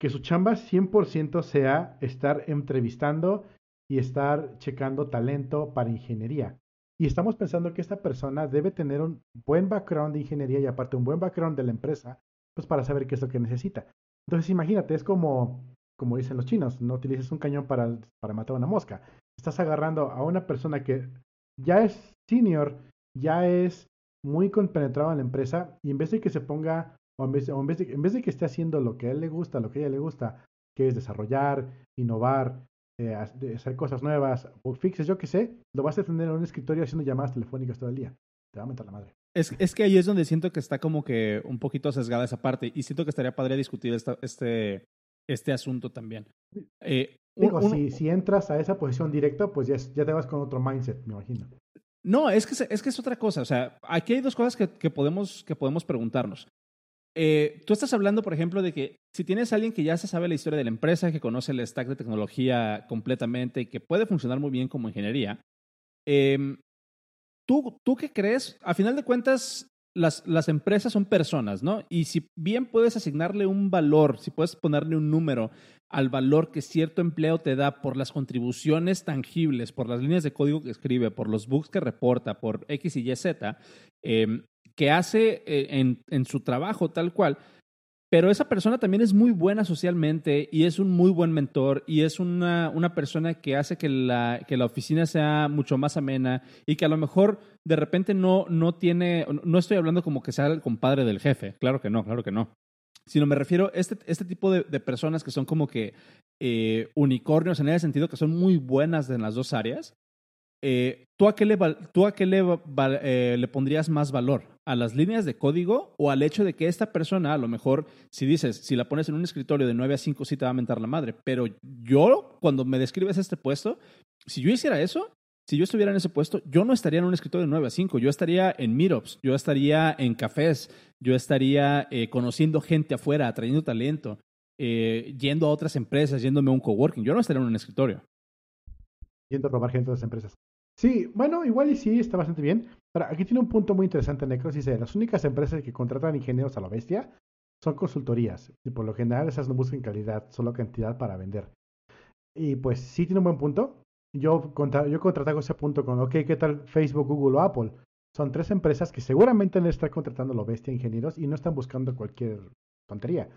Speaker 1: que su chamba 100% sea estar entrevistando y estar checando talento para ingeniería. Y estamos pensando que esta persona debe tener un buen background de ingeniería y aparte un buen background de la empresa, pues para saber qué es lo que necesita. Entonces imagínate, es como, como dicen los chinos, no utilices un cañón para, para matar a una mosca estás agarrando a una persona que ya es senior, ya es muy compenetrado en la empresa y en vez de que se ponga, o en vez, vez, de, en vez de que esté haciendo lo que a él le gusta, lo que a ella le gusta, que es desarrollar, innovar, eh, hacer cosas nuevas, o fixes, yo qué sé, lo vas a tener en un escritorio haciendo llamadas telefónicas todo el día. Te va a meter la madre.
Speaker 2: Es, es, que ahí es donde siento que está como que un poquito sesgada esa parte y siento que estaría padre discutir esta, este, este asunto también.
Speaker 1: Eh, Digo, si, si, entras a esa posición directa, pues ya, ya, te vas con otro mindset, me imagino.
Speaker 2: No, es que, es que es otra cosa. O sea, aquí hay dos cosas que, que podemos, que podemos preguntarnos. Eh, tú estás hablando, por ejemplo, de que si tienes a alguien que ya se sabe la historia de la empresa, que conoce el stack de tecnología completamente y que puede funcionar muy bien como ingeniería, eh, ¿tú, ¿tú qué crees? A final de cuentas, las, las empresas son personas, ¿no? Y si bien puedes asignarle un valor, si puedes ponerle un número al valor que cierto empleo te da por las contribuciones tangibles, por las líneas de código que escribe, por los bugs que reporta, por X y Y, Z, em, que hace eh, en, en su trabajo tal cual, pero esa persona también es muy buena socialmente y es un muy buen mentor y es una, una persona que hace que la, que la oficina sea mucho más amena y que a lo mejor de repente no, no tiene, no estoy hablando como que sea el compadre del jefe, claro que no, claro que no. Sino me refiero a este, este tipo de, personas que son como que eh, unicornios en el sentido que son muy buenas en las dos áreas eh, ¿tú a qué, le, tú a qué le, eh, le, pondrías más valor? ¿A las líneas de código o al hecho de que esta persona, a lo mejor, si dices, si la pones en un escritorio de 9 a 5, sí te va a mentar la madre? Pero yo, cuando me describes este puesto, si yo hiciera eso, si yo estuviera en ese puesto, yo no estaría en un escritorio de 9 a 5, yo estaría en meetups, yo estaría en cafés, yo estaría eh, conociendo gente afuera, atrayendo talento, yendo a otras empresas, yéndome a un coworking. Yo no estaría en un escritorio.
Speaker 1: Yendo a robar gente de otras empresas. Sí, bueno, igual y sí, está bastante bien. Ahora, aquí tiene un punto muy interesante, Necros. Dice, las únicas empresas que contratan ingenieros a la bestia son consultorías. Y por lo general esas no buscan calidad, solo cantidad para vender. Y pues sí tiene un buen punto. Yo, contra, yo contratago ese punto con, ok, ¿qué tal Facebook, Google o Apple? Son tres empresas que seguramente le están contratando a la bestia ingenieros y no están buscando cualquier tontería.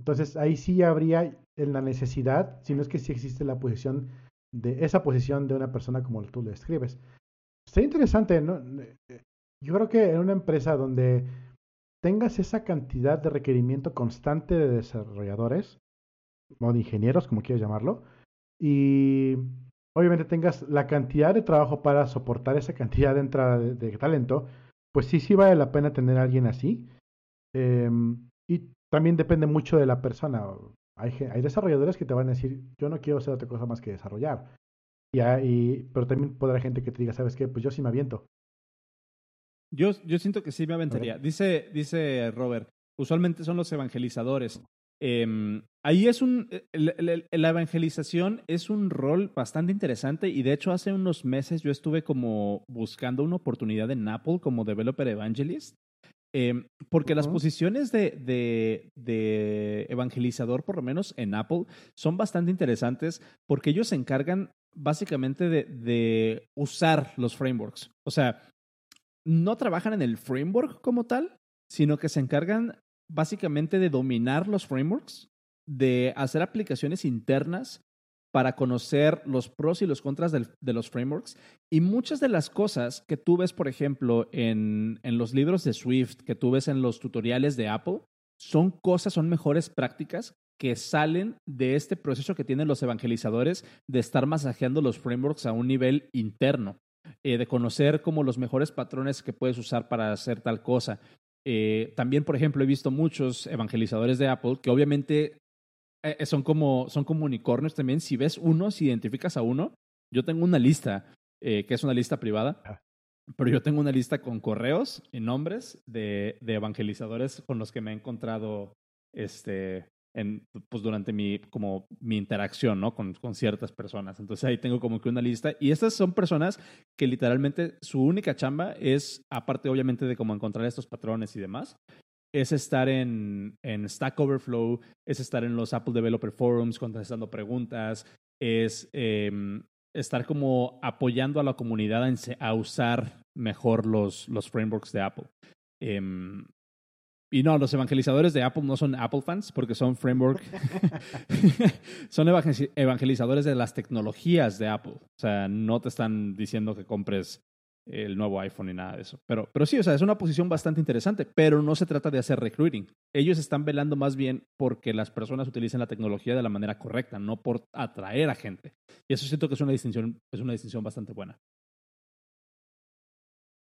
Speaker 1: Entonces ahí sí habría la necesidad, si no es que sí existe la posición de esa posición de una persona como tú le describes. Sería interesante, ¿no? Yo creo que en una empresa donde tengas esa cantidad de requerimiento constante de desarrolladores o de ingenieros, como quieras llamarlo, y obviamente tengas la cantidad de trabajo para soportar esa cantidad de entrada de, talento, pues sí, sí vale la pena tener a alguien así. Em, y también depende mucho de la persona. Hay, hay, desarrolladores que te van a decir, yo no quiero hacer otra cosa más que desarrollar. Y, y, pero también podrá gente que te diga, ¿sabes qué? Pues yo sí me aviento.
Speaker 2: Yo, yo siento que sí me aventaría. Dice, dice Robert, usualmente son los evangelizadores. Eh, ahí es un, la evangelización es un rol bastante interesante y de hecho hace unos meses yo estuve como buscando una oportunidad en Apple como developer evangelist Em, porque las posiciones de, evangelizador, por lo menos en Apple, son bastante interesantes porque ellos se encargan básicamente de, usar los frameworks. O sea, no trabajan en el framework como tal, sino que se encargan básicamente de dominar los frameworks, de hacer aplicaciones internas para conocer los pros y los contras de los frameworks. Y muchas de las cosas que tú ves, por ejemplo, en, en los libros de Swift, que tú ves en los tutoriales de Apple, son cosas, son mejores prácticas que salen de este proceso que tienen los evangelizadores de estar masajeando los frameworks a un nivel interno, eh, de conocer como los mejores patrones que puedes usar para hacer tal cosa. Eh, también, por ejemplo, he visto muchos evangelizadores de Apple que obviamente eh, eh, son, como, son como unicornios también. Si ves uno, si identificas a uno, yo tengo una lista, eh, que es una lista privada, pero yo tengo una lista con correos y nombres de, de evangelizadores con los que me he encontrado este, en, pues durante mi, como mi interacción ¿no? con, con, ciertas personas. Entonces ahí tengo como que una lista. Y estas son personas que literalmente su única chamba es, aparte obviamente de cómo encontrar estos patrones y demás, es estar en, en, Stack Overflow, es estar en los Apple Developer Forums contestando preguntas, es em, estar como apoyando a la comunidad a, usar mejor los, los frameworks de Apple. Em, y no, los evangelizadores de Apple no son Apple fans porque son framework, *laughs* *laughs* son evangelizadores de las tecnologías de Apple. O sea, no te están diciendo que compres el nuevo iPhone ni nada de eso. Pero, pero sí, o sea, es una posición bastante interesante, pero no se trata de hacer recruiting. Ellos están velando más bien porque las personas utilicen la tecnología de la manera correcta, no por atraer a gente. Y eso siento que es una distinción, es una distinción bastante buena.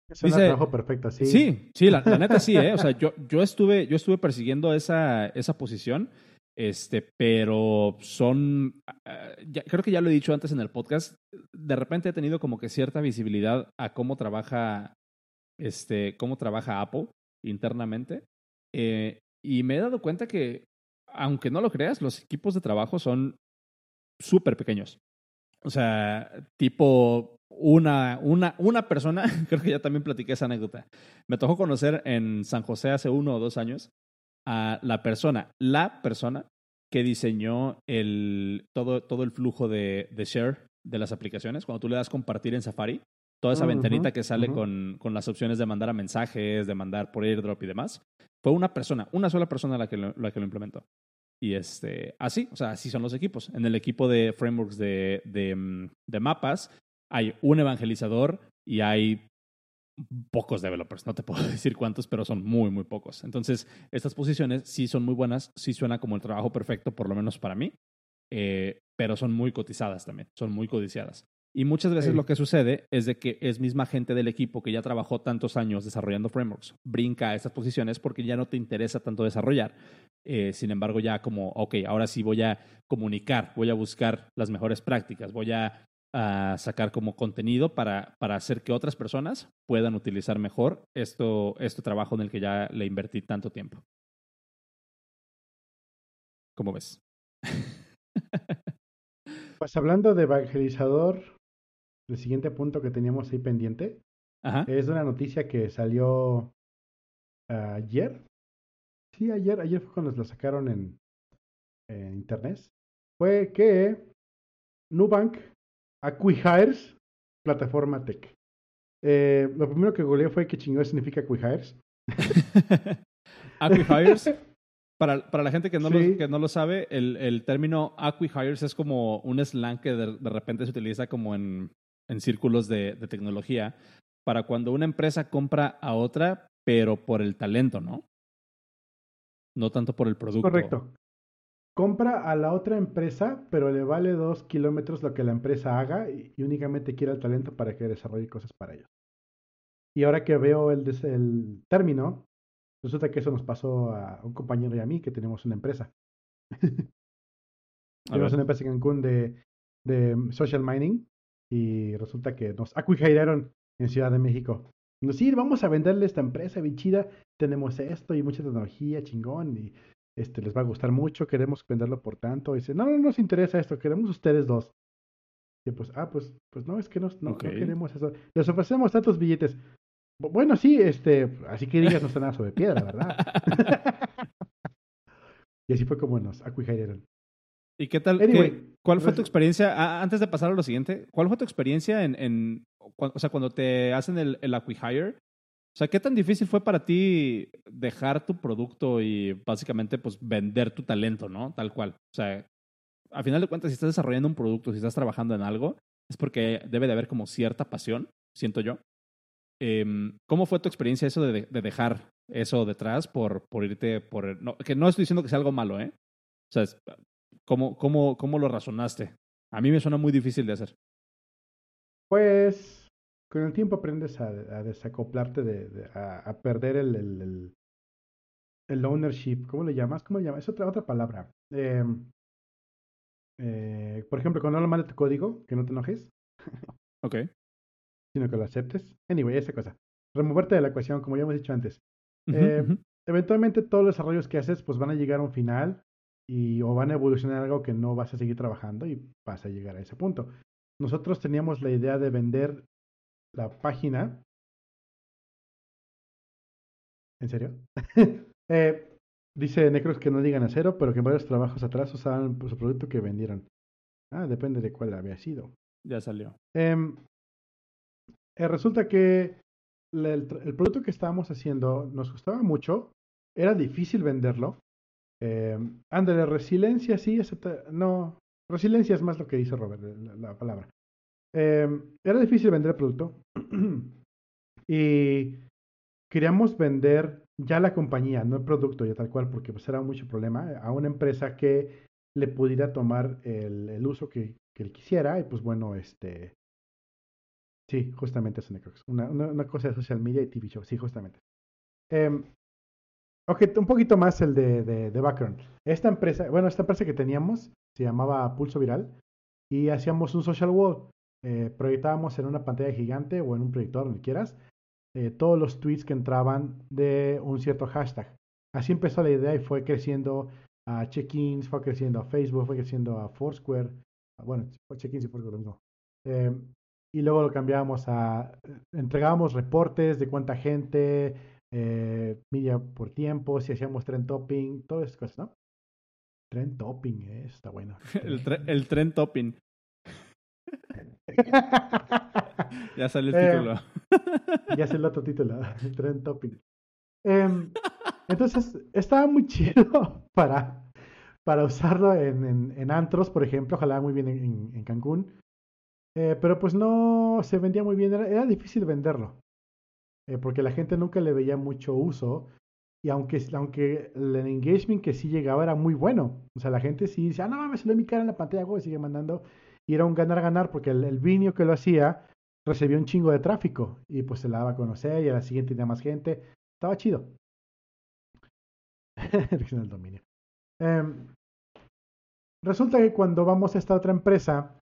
Speaker 1: Es un trabajo perfecto, sí.
Speaker 2: Sí, sí, la, neta sí, ¿eh? O sea, *laughs* yo, yo, estuve, yo estuve persiguiendo esa, esa posición este, pero son, ah, creo que ya lo he dicho antes en el podcast, de repente he tenido como que cierta visibilidad a cómo trabaja, este, cómo trabaja Apple internamente. Eh, y me he dado cuenta que, aunque no lo creas, los equipos de trabajo son súper pequeños. O sea, tipo una, una, una persona, *laughs* creo que ya también platiqué esa anécdota. Me tocó conocer en San José hace uno o dos años a la persona, la persona que diseñó el, todo, todo el flujo de, de share de las aplicaciones. Cuando tú le das compartir en Safari, toda esa ventanita que sale con, con, las opciones de mandar a mensajes, de mandar por airdrop y demás, fue una persona, una sola persona la que lo, la que lo implementó. Y este, así, o sea, así son los equipos. En el equipo de frameworks de, de, mm, de mapas hay un evangelizador y hay pocos developers, no te puedo *laughs* decir cuántos, pero son muy, muy pocos. Entonces, estas posiciones sí son muy buenas, sí suena como el trabajo perfecto, por lo menos para mí, eh, pero son muy cotizadas también, son muy codiciadas. Y muchas veces lo que sucede es de que es misma gente del equipo que ya trabajó tantos años desarrollando frameworks, brinca a estas posiciones porque ya no te interesa tanto desarrollar. Eh, sin embargo, ya como, ok, ahora sí voy a comunicar, voy a buscar las mejores prácticas, voy a a sacar como contenido para, para hacer que otras personas puedan utilizar mejor esto, este trabajo en el que ya le invertí tanto tiempo. ¿Cómo ves? *laughs*
Speaker 1: pues hablando de evangelizador, el siguiente punto que teníamos ahí pendiente es una noticia que salió ayer. Sí, ayer, ayer fue cuando la sacaron en, en internet. Fue que Nubank Acquihires, plataforma tech. Eh, lo primero que googleé fue qué chingón significa Acquihires. *laughs*
Speaker 2: Acquihires, para, para la gente que no, lo, que no lo sabe, el, el término Acquihires es como un slang que de, repente se utiliza como en, en círculos de, de tecnología para cuando una empresa compra a otra, pero por el talento, ¿no? No tanto por el producto.
Speaker 1: Correcto compra a la otra empresa, pero le vale dos kilómetros lo que la empresa haga y, únicamente quiere el talento para que desarrolle cosas para ellos. Y ahora que veo el, el término, resulta que eso nos pasó a un compañero y a mí que tenemos una empresa. tenemos una empresa en Cancún de, de social mining y resulta que nos acuijairaron en Ciudad de México. Nos sí, vamos a venderle esta empresa bien chida, tenemos esto y mucha tecnología, chingón, y este, les va a gustar mucho, queremos venderlo por tanto. Y dice, no, no nos interesa esto, queremos ustedes dos. Y pues, ah, pues, pues no, es que no, no, queremos eso. Les ofrecemos tantos billetes. Bueno, sí, este, así que digas no está nada sobre piedra, ¿verdad? *laughs* y así fue como nos acuijaron.
Speaker 2: ¿Y qué tal? ¿Cuál fue tu experiencia? antes de pasar a lo siguiente, ¿cuál fue tu experiencia en, en o sea, cuando te hacen el, el acquihire? O sea, ¿qué tan difícil fue para ti dejar tu producto y básicamente pues vender tu talento, ¿no? Tal cual. O sea, a final de cuentas, si estás desarrollando un producto, si estás trabajando en algo, es porque debe de haber como cierta pasión, siento yo. Em, ¿Cómo fue tu experiencia eso de, dejar eso detrás por, por irte por... No, que no estoy diciendo que sea algo malo, ¿eh? O sea, ¿cómo, cómo, ¿cómo lo razonaste? A mí me suena muy difícil de hacer.
Speaker 1: Pues con el tiempo aprendes a, desacoplarte, de, a, perder el, el, el, ownership. ¿Cómo le llamas? ¿Cómo le llamas? Es otra, otra palabra. Eh, eh, por ejemplo, cuando hablo mal de tu código, que no te enojes. *laughs*
Speaker 2: ok.
Speaker 1: Sino que lo aceptes. Anyway, esa cosa. Removerte de la ecuación, como ya hemos dicho antes. Eh, eventualmente todos los desarrollos que haces pues van a llegar a un final y o van a evolucionar algo que no vas a seguir trabajando y vas a llegar a ese punto. Nosotros teníamos la idea de vender la página. ¿En serio? *laughs* eh, dice Necros que no digan a cero, pero que en varios trabajos atrás usaban su producto que vendieron. Ah, depende de cuál había sido.
Speaker 2: Ya salió.
Speaker 1: Em, eh, resulta que el, producto que estábamos haciendo nos gustaba mucho, era difícil venderlo. Eh, ándale, resiliencia, sí, no, resiliencia es más lo que dice Robert, la palabra. Em, era difícil vender el producto *clears throat* y queríamos vender ya la compañía, no el producto ya tal cual, porque pues era mucho problema, a una empresa que le pudiera tomar el, el uso que, que, él quisiera y pues bueno, este... Sí, justamente es una, una, una, cosa de social media y TV show, sí, justamente. Eh, ok, un poquito más el de, de, de background. Esta empresa, bueno, esta empresa que teníamos se llamaba Pulso Viral y hacíamos un social wall eh, proyectábamos en una pantalla gigante o en un proyector, donde quieras, eh, todos los tweets que entraban de un cierto hashtag. Así empezó la idea y fue creciendo a check-ins, fue creciendo a Facebook, fue creciendo a Foursquare. Bueno, check-ins y Foursquare lo mismo. Eh, y luego lo cambiábamos a, entregábamos reportes de cuánta gente, eh, milla por tiempo, si hacíamos tren topping, todas esas cosas, ¿no? Tren topping, eh, está bueno. *laughs*
Speaker 2: el, el tren topping. Ya sale el
Speaker 1: Eh,
Speaker 2: título.
Speaker 1: ya es el otro título, *laughs* el tren topping. Em, entonces, estaba muy chido *laughs* para, para usarlo en, en, en antros, por ejemplo, ojalá muy bien en, Cancún. Eh, pero pues no se vendía muy bien, era, era difícil venderlo, eh, porque la gente nunca le veía mucho uso. Y aunque, aunque el engagement que sí llegaba era muy bueno, o sea, la gente sí decía, ah, no mames, se le ve mi cara en la pantalla, güey, sigue mandando. Y era un ganar-ganar, porque el, el Vimeo que lo hacía recibió un chingo de tráfico y pues se la daba a conocer y a la siguiente tenía más gente. Estaba chido. *laughs* Em, resulta que cuando vamos a esta otra empresa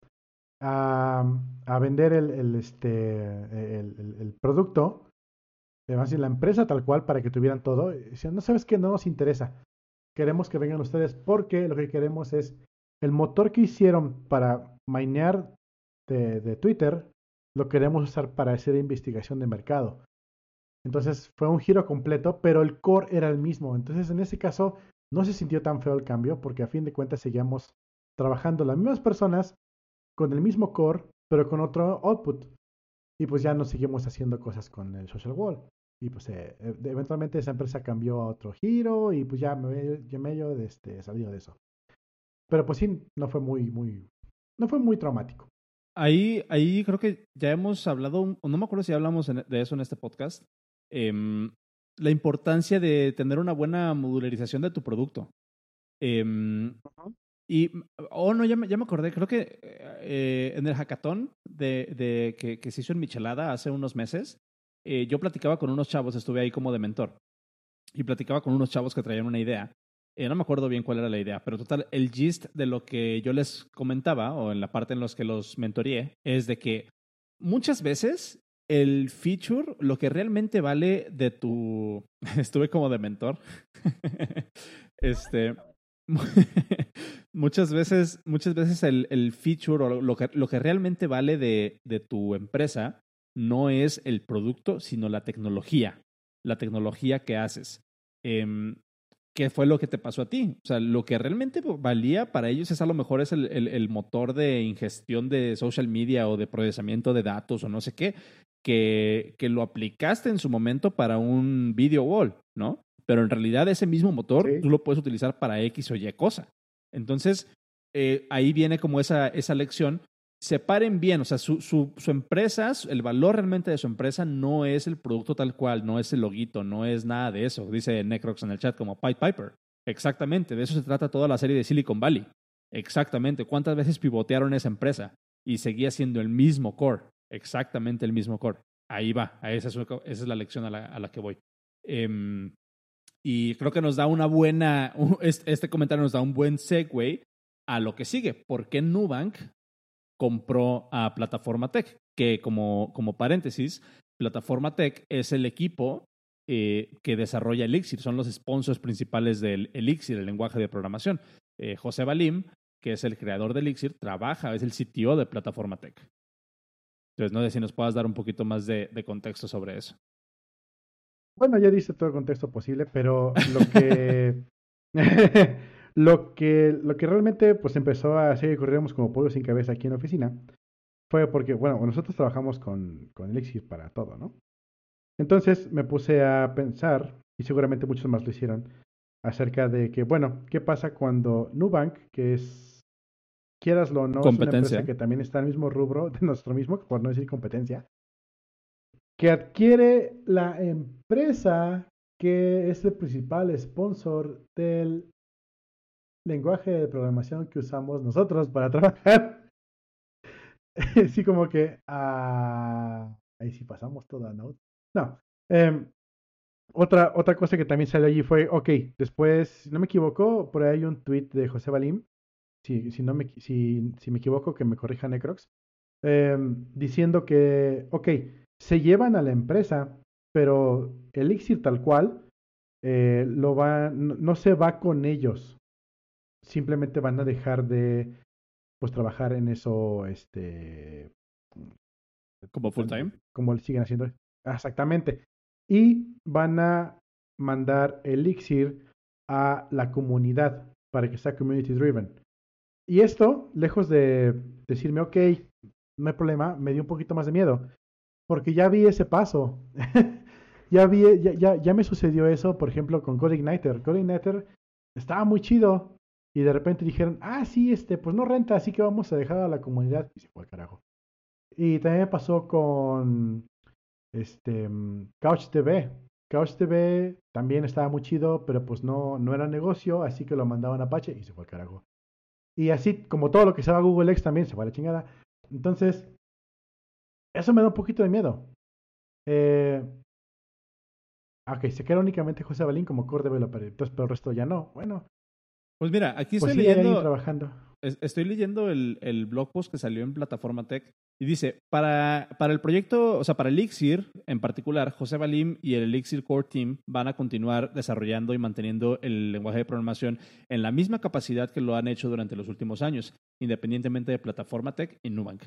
Speaker 1: a, a vender el, el, este, el, el- producto, además la empresa tal cual para que tuvieran todo, no sabes que no nos interesa. Queremos que vengan ustedes porque lo que queremos es el motor que hicieron para minear de, Twitter, lo queremos usar para hacer investigación de mercado. Entonces fue un giro completo, pero el core era el mismo. Entonces en ese caso no se sintió tan feo el cambio porque a fin de cuentas seguíamos trabajando las mismas personas con el mismo core, pero con otro output. Y pues ya no seguimos haciendo cosas con el social wall. Y pues eh, eh, eventualmente esa empresa cambió a otro giro y pues ya me ya medio este, salido de eso. Pero pues sí, no fue muy, muy, no fue muy traumático.
Speaker 2: Ahí, ahí creo que ya hemos hablado, o no me acuerdo si hablamos en- de eso en este podcast, em, la importancia de tener una buena modularización de tu producto. Em, y, oh no, ya me, ya me acordé, creo que eh, en el hackathon de, de- que, que se hizo en Michelada hace unos meses, eh, yo platicaba con unos chavos, estuve ahí como de mentor, y platicaba con unos chavos que traían una idea. Eh, no me acuerdo bien cuál era la idea, pero total, el gist de lo que yo les comentaba, o en la parte en los que los mentoreé, es de que muchas veces el feature, lo que realmente vale de tu... *laughs* Estuve como de mentor. *laughs* este... *laughs* muchas veces, muchas veces el, el feature o lo que, lo que realmente vale de, de tu empresa no es el producto, sino la tecnología. La tecnología que haces. Em, ¿Qué fue lo que te pasó a ti? O sea, lo que realmente valía para ellos es a lo mejor es el, el, el motor de ingestión de social media o de procesamiento de datos o no sé qué, que, que lo aplicaste en su momento para un video wall, ¿no? Pero en realidad ese mismo motor
Speaker 1: Sí.
Speaker 2: tú lo puedes utilizar para X o Y cosa. Entonces, eh, ahí viene como esa, esa lección. Separen bien, o sea, su, su, su empresa, el valor realmente de su empresa no es el producto tal cual, no es el loguito, no es nada de eso. Dice Necrox en el chat como Pied Piper. Exactamente, de eso se trata toda la serie de Silicon Valley. Exactamente, ¿cuántas veces pivotearon esa empresa? Y seguía siendo el mismo core, exactamente el mismo core. Ahí va, esa, es, esa es la lección a la, a la que voy. Eh, y creo que nos da una buena, *laughs* este comentario nos da un buen segue a lo que sigue. ¿Por qué Nubank compró a Plataforma Tech? Que como, como paréntesis, Plataforma Tech es el equipo eh, que desarrolla Elixir, son los sponsors principales del Elixir, el lenguaje de programación. Eh, José Balim, que es el creador de Elixir, trabaja, es el CTO de Plataforma Tech. Entonces, no sé si nos puedas dar un poquito más de, de contexto sobre eso.
Speaker 1: Bueno, ya dice todo el contexto posible, pero lo que *laughs* *laughs* lo que lo que realmente pues empezó a hacer que corriéramos como pollo sin cabeza aquí en la oficina fue porque, bueno, nosotros trabajamos con, con Elixir para todo, ¿no? Entonces me puse a pensar, y seguramente muchos más lo hicieron, acerca de que, bueno, ¿qué pasa cuando Nubank, que es, quieraslo o no, es una
Speaker 2: Competencia.
Speaker 1: empresa que también está en el mismo rubro de nuestro mismo, por no decir competencia, que adquiere la empresa que es el principal sponsor del lenguaje de programación que usamos nosotros para *laughs* trabajar. Así como que, ah, ahí sí pasamos toda Node. No. Eh, otra, otra cosa que también salió allí fue, ok, después, si no me equivoco, por ahí hay un tweet de José Balim, si, si, no me, si, si me equivoco, que me corrija Necrox, eh, diciendo que, ok, se llevan a la empresa, pero Elixir tal cual eh, lo va, no, no, se va con ellos. Simplemente van a dejar de pues trabajar en eso, este
Speaker 2: Como full time.
Speaker 1: Como siguen haciendo. Exactamente. Y van a mandar Elixir a la comunidad para que sea community driven. Y esto, lejos de decirme, ok, no hay problema, me dio un poquito más de miedo. Porque ya vi ese paso. *laughs* ya vi, ya, ya, ya, me sucedió eso, por ejemplo, con CodeIgniter. CodeIgniter estaba muy chido. Y de repente dijeron, ah, sí, este, pues no renta, así que vamos a dejar a la comunidad. Y se fue al carajo. Y también pasó con este CouchDB. CouchDB también estaba muy chido, pero pues no, no era negocio, así que lo mandaban a Apache y se fue al carajo. Y así como todo lo que se va a Google X también se fue a la chingada. Entonces, eso me da un poquito de miedo. Eh, ok, se queda únicamente José Balín como core developer, entonces, pero el resto ya no. Bueno.
Speaker 2: Pues mira, aquí pues estoy leyendo. Trabajando. Estoy leyendo el, el, blog post que salió en Plataforma Tech y dice: para, para el proyecto, o sea, para Elixir en particular, José Balim y el Elixir Core Team van a continuar desarrollando y manteniendo el lenguaje de programación en la misma capacidad que lo han hecho durante los últimos años, independientemente de Plataforma Tech y Nubank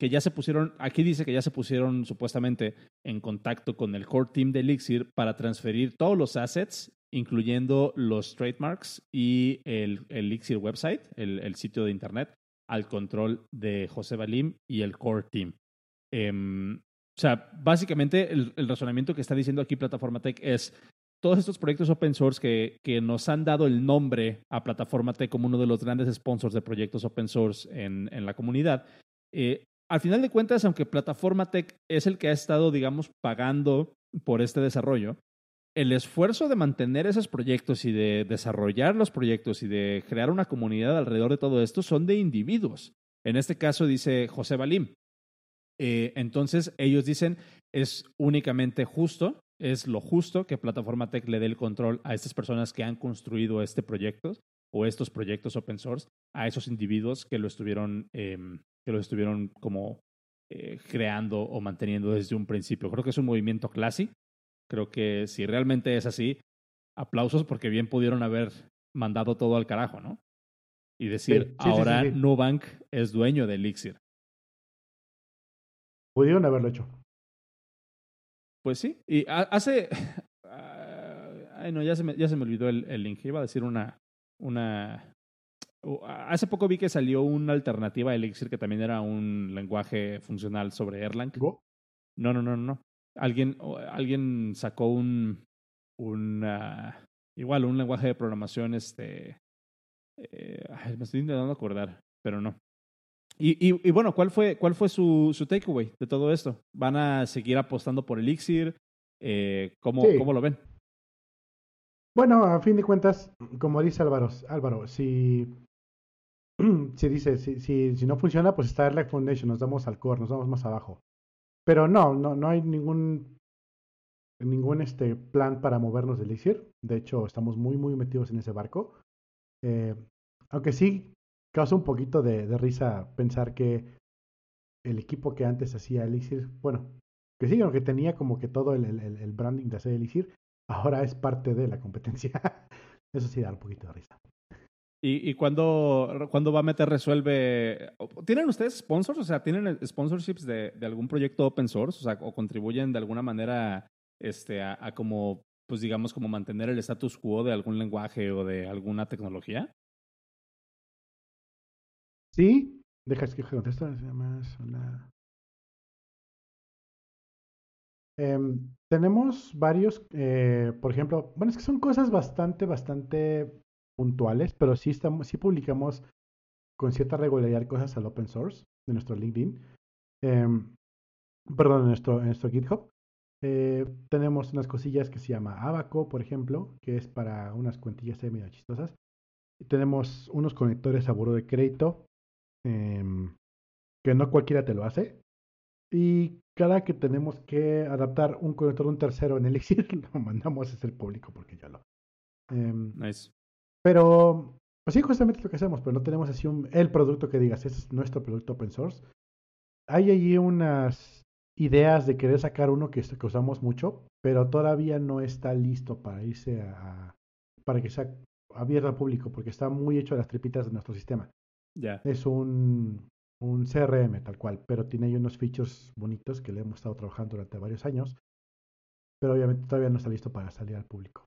Speaker 2: que ya se pusieron, aquí dice que ya se pusieron supuestamente en contacto con el core team de Elixir para transferir todos los assets, incluyendo los trademarks y el, Elixir website, el, sitio de internet, al control de José Balim y el core team. Em, o sea, básicamente el, razonamiento que está diciendo aquí Plataforma Tech es todos estos proyectos open source que, que, nos han dado el nombre a Plataforma Tech como uno de los grandes sponsors de proyectos open source en, en la comunidad, eh, al final de cuentas, aunque Plataforma Tech es el que ha estado, digamos, pagando por este desarrollo, el esfuerzo de mantener esos proyectos y de desarrollar los proyectos y de crear una comunidad alrededor de todo esto son de individuos. En este caso dice José Balim. Eh, entonces ellos dicen es únicamente justo, es lo justo que Plataforma Tech le dé el control a estas personas que han construido este proyecto o estos proyectos open source, a esos individuos que lo estuvieron em, que lo estuvieron como eh, creando o manteniendo desde un principio. Creo que es un movimiento clásico. Creo que si realmente es así, aplausos porque bien pudieron haber mandado todo al carajo, ¿no? Y decir, ahora Nubank es dueño de Elixir.
Speaker 1: Pudieron haberlo hecho.
Speaker 2: Pues sí. Y hace. *laughs* Ay, no, ya se me, ya se me olvidó el, el link. Iba a decir una, una Hace poco vi que salió una alternativa a Elixir que también era un lenguaje funcional sobre Erlang. No, no, no, no. Alguien, alguien sacó un, un igual un lenguaje de programación, este, eh, me estoy intentando acordar, pero no. Y, y, y, bueno, ¿cuál fue, cuál fue su, su takeaway de todo esto? ¿Van a seguir apostando por Elixir? Eh, ¿cómo, ¿Cómo lo ven?
Speaker 1: Bueno, a fin de cuentas, como dice Álvaro, Álvaro si *clears throat* si dice, si, si, si, no funciona, pues está Airlight Foundation, nos damos al core, nos damos más abajo. Pero no, no, no hay ningún ningún este plan para movernos del Elixir. De hecho, estamos muy, muy metidos en ese barco. Eh, aunque sí causa un poquito de, risa pensar que el equipo que antes hacía Elixir, bueno, que sí, aunque tenía como que todo el, el, el branding de hacer Elixir, ahora es parte de la competencia. *laughs* Eso sí da un poquito de risa.
Speaker 2: ¿Y, y cuándo, va a meter Resuelve? ¿Tienen ustedes sponsors? O sea, ¿tienen sponsorships de, de algún proyecto open source? O sea, ¿o contribuyen de alguna manera este, a, como, pues digamos, como mantener el status quo de algún lenguaje o de alguna tecnología?
Speaker 1: Sí, deja que contesto. Eh, tenemos varios, eh, por ejemplo, bueno, es que son cosas bastante, bastante puntuales, pero sí, estamos, sí publicamos con cierta regularidad cosas al open source de nuestro LinkedIn. Em, perdón, en nuestro, nuestro GitHub. Eh, tenemos unas cosillas que se llama Abaco, por ejemplo, que es para unas cuentillas medio chistosas. tenemos unos conectores a buro de crédito, em, que no cualquiera te lo hace. Y cada que tenemos que adaptar un conector de un tercero en *laughs* Elixir, lo mandamos a hacer público porque ya lo.
Speaker 2: Em, nice.
Speaker 1: Pero, pues sí, justamente lo que hacemos, pero no tenemos así un, el producto que digas, ese es nuestro producto open source. Hay allí unas ideas de querer sacar uno que, que usamos mucho, pero todavía no está listo para irse a, para que sea abierto al público, porque está muy hecho a las tripitas de nuestro sistema.
Speaker 2: Ya.
Speaker 1: Es un un CRM tal cual, pero tiene ahí unos features bonitos que le hemos estado trabajando durante varios años, pero obviamente todavía no está listo para salir al público.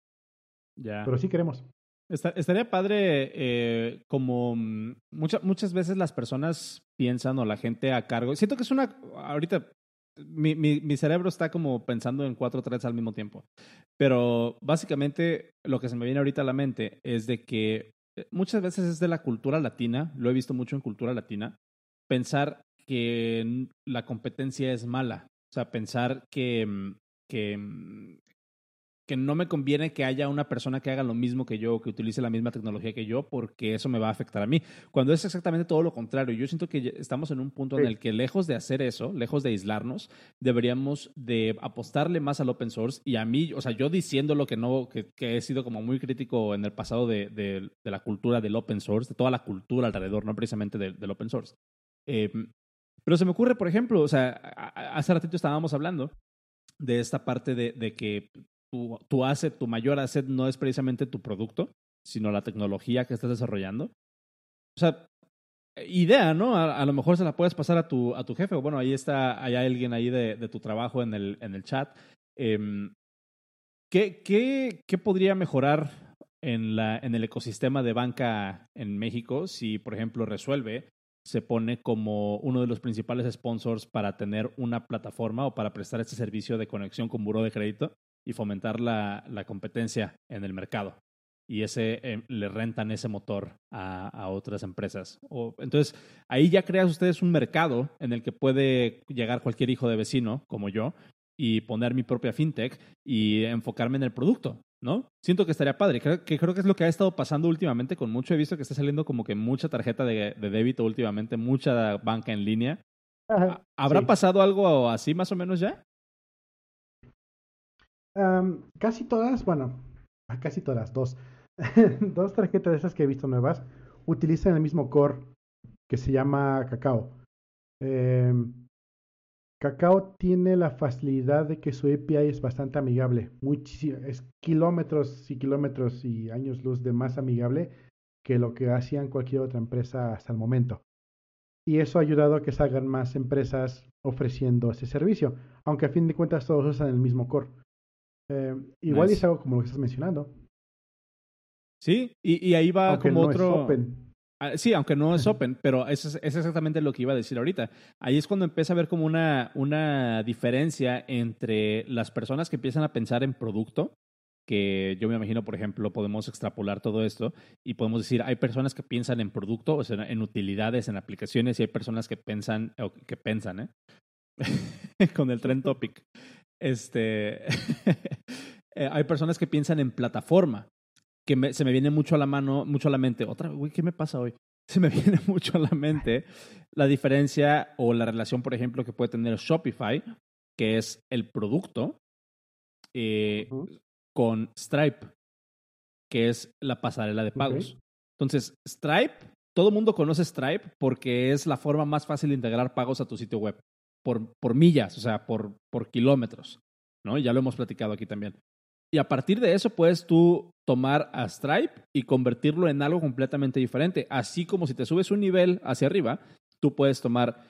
Speaker 2: Ya.
Speaker 1: Pero sí queremos.
Speaker 2: Estaría padre, eh, como mm, muchas veces las personas piensan o la gente a cargo. Siento que es una. Ahorita mi, mi, mi, cerebro está como pensando en cuatro threads al mismo tiempo. Pero básicamente lo que se me viene ahorita a la mente es de que eh, muchas veces es de la cultura latina, lo he visto mucho en cultura latina, pensar que la competencia es mala. O sea, pensar que, mm, que, mm, que no me conviene que haya una persona que haga lo mismo que yo, que utilice la misma tecnología que yo, porque eso me va a afectar a mí. Cuando es exactamente todo lo contrario. Yo siento que estamos en un punto en el que lejos de hacer eso, lejos de aislarnos, deberíamos de apostarle más al open source. Y a mí, o sea, yo diciendo lo que no, que, he sido como muy crítico en el pasado de, de, la cultura del open source, de toda la cultura alrededor, no precisamente del open source. Em, pero se me ocurre, por ejemplo, o sea, hace ratito estábamos hablando de esta parte de, de que tu, tu asset, tu mayor asset no es precisamente tu producto, sino la tecnología que estás desarrollando. O sea, idea, ¿no? A, lo mejor se la puedes pasar a tu, a tu jefe. Bueno, ahí está, hay alguien ahí de, de tu trabajo en el, en el chat. Eh, ¿qué, qué, ¿Qué podría mejorar en, la, en el ecosistema de banca en México si, por ejemplo, resuelve se pone como uno de los principales sponsors para tener una plataforma o para prestar este servicio de conexión con buró de crédito y fomentar la, la competencia en el mercado. Y ese eh, le rentan ese motor a, a otras empresas. O, entonces, ahí ya creas ustedes un mercado en el que puede llegar cualquier hijo de vecino, como yo, y poner mi propia fintech y enfocarme en el producto, ¿no? Siento que estaría padre, creo que creo que es lo que ha estado pasando últimamente con mucho, he visto que está saliendo como que mucha tarjeta de, de débito últimamente, mucha banca en línea. ¿Habrá pasado algo así más o menos ya?
Speaker 1: Casi todas, bueno, casi todas, dos. *laughs* dos tarjetas de esas que he visto nuevas utilizan el mismo core que se llama Cacao. Cacao tiene la facilidad de que su API es bastante amigable, es kilómetros y kilómetros y años luz de más amigable que lo que hacían cualquier otra empresa hasta el momento. Y eso ha ayudado a que salgan más empresas ofreciendo ese servicio, aunque a fin de cuentas todos usan el mismo core. Eh, igual es algo como lo que estás mencionando.
Speaker 2: Sí, y, ahí va como otro. Ah, sí, aunque no es open, pero eso es, exactamente lo que iba a decir ahorita. Ahí es cuando empieza a ver como una, una diferencia entre las personas que empiezan a pensar en producto, que yo me imagino, por ejemplo, podemos extrapolar todo esto y podemos decir, hay personas que piensan en producto, o sea, en utilidades, en aplicaciones, y hay personas que piensan, o que piensan, ¿eh? *laughs* Con el trend topic. Este, *laughs* eh, hay personas que piensan en plataforma, que se me viene mucho a la mano, mucho a la mente. Otra, uy, ¿qué me pasa hoy? *laughs* Se me viene *laughs* mucho a la mente la diferencia o la relación, por ejemplo, que puede tener Shopify, que es el producto, eh, con Stripe, que es la pasarela de pagos. Entonces, Stripe, todo el mundo conoce Stripe porque es la forma más fácil de integrar pagos a tu sitio web por, por millas, o sea, por, por kilómetros, ¿no? Ya lo hemos platicado aquí también. Y a partir de eso puedes tú tomar a Stripe y convertirlo en algo completamente diferente. Así como si te subes un nivel hacia arriba, tú puedes tomar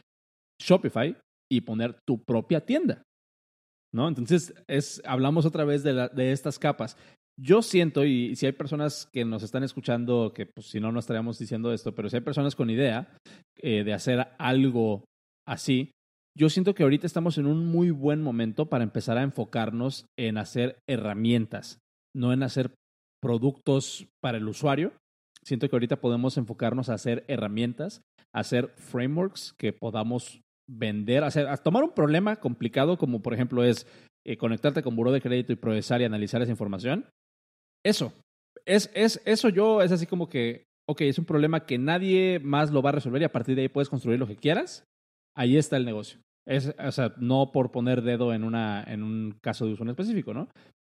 Speaker 2: Shopify y poner tu propia tienda. ¿No? Entonces, es, hablamos otra vez de, de estas capas. Yo siento, y si hay personas que nos están escuchando, que pues, si no, no estaríamos diciendo esto, pero si hay personas con idea eh, de hacer algo así, yo siento que ahorita estamos en un muy buen momento para empezar a enfocarnos en hacer herramientas, no en hacer productos para el usuario. Siento que ahorita podemos enfocarnos a hacer herramientas, hacer frameworks que podamos vender, hacer, tomar un problema complicado como por ejemplo es eh, conectarte con buró de crédito y procesar y analizar esa información. Eso, es, es, eso yo es así como que, ok, es un problema que nadie más lo va a resolver y a partir de ahí puedes construir lo que quieras ahí está el negocio. Es, o sea, no por poner dedo en, una, en un caso de uso en específico, ¿no?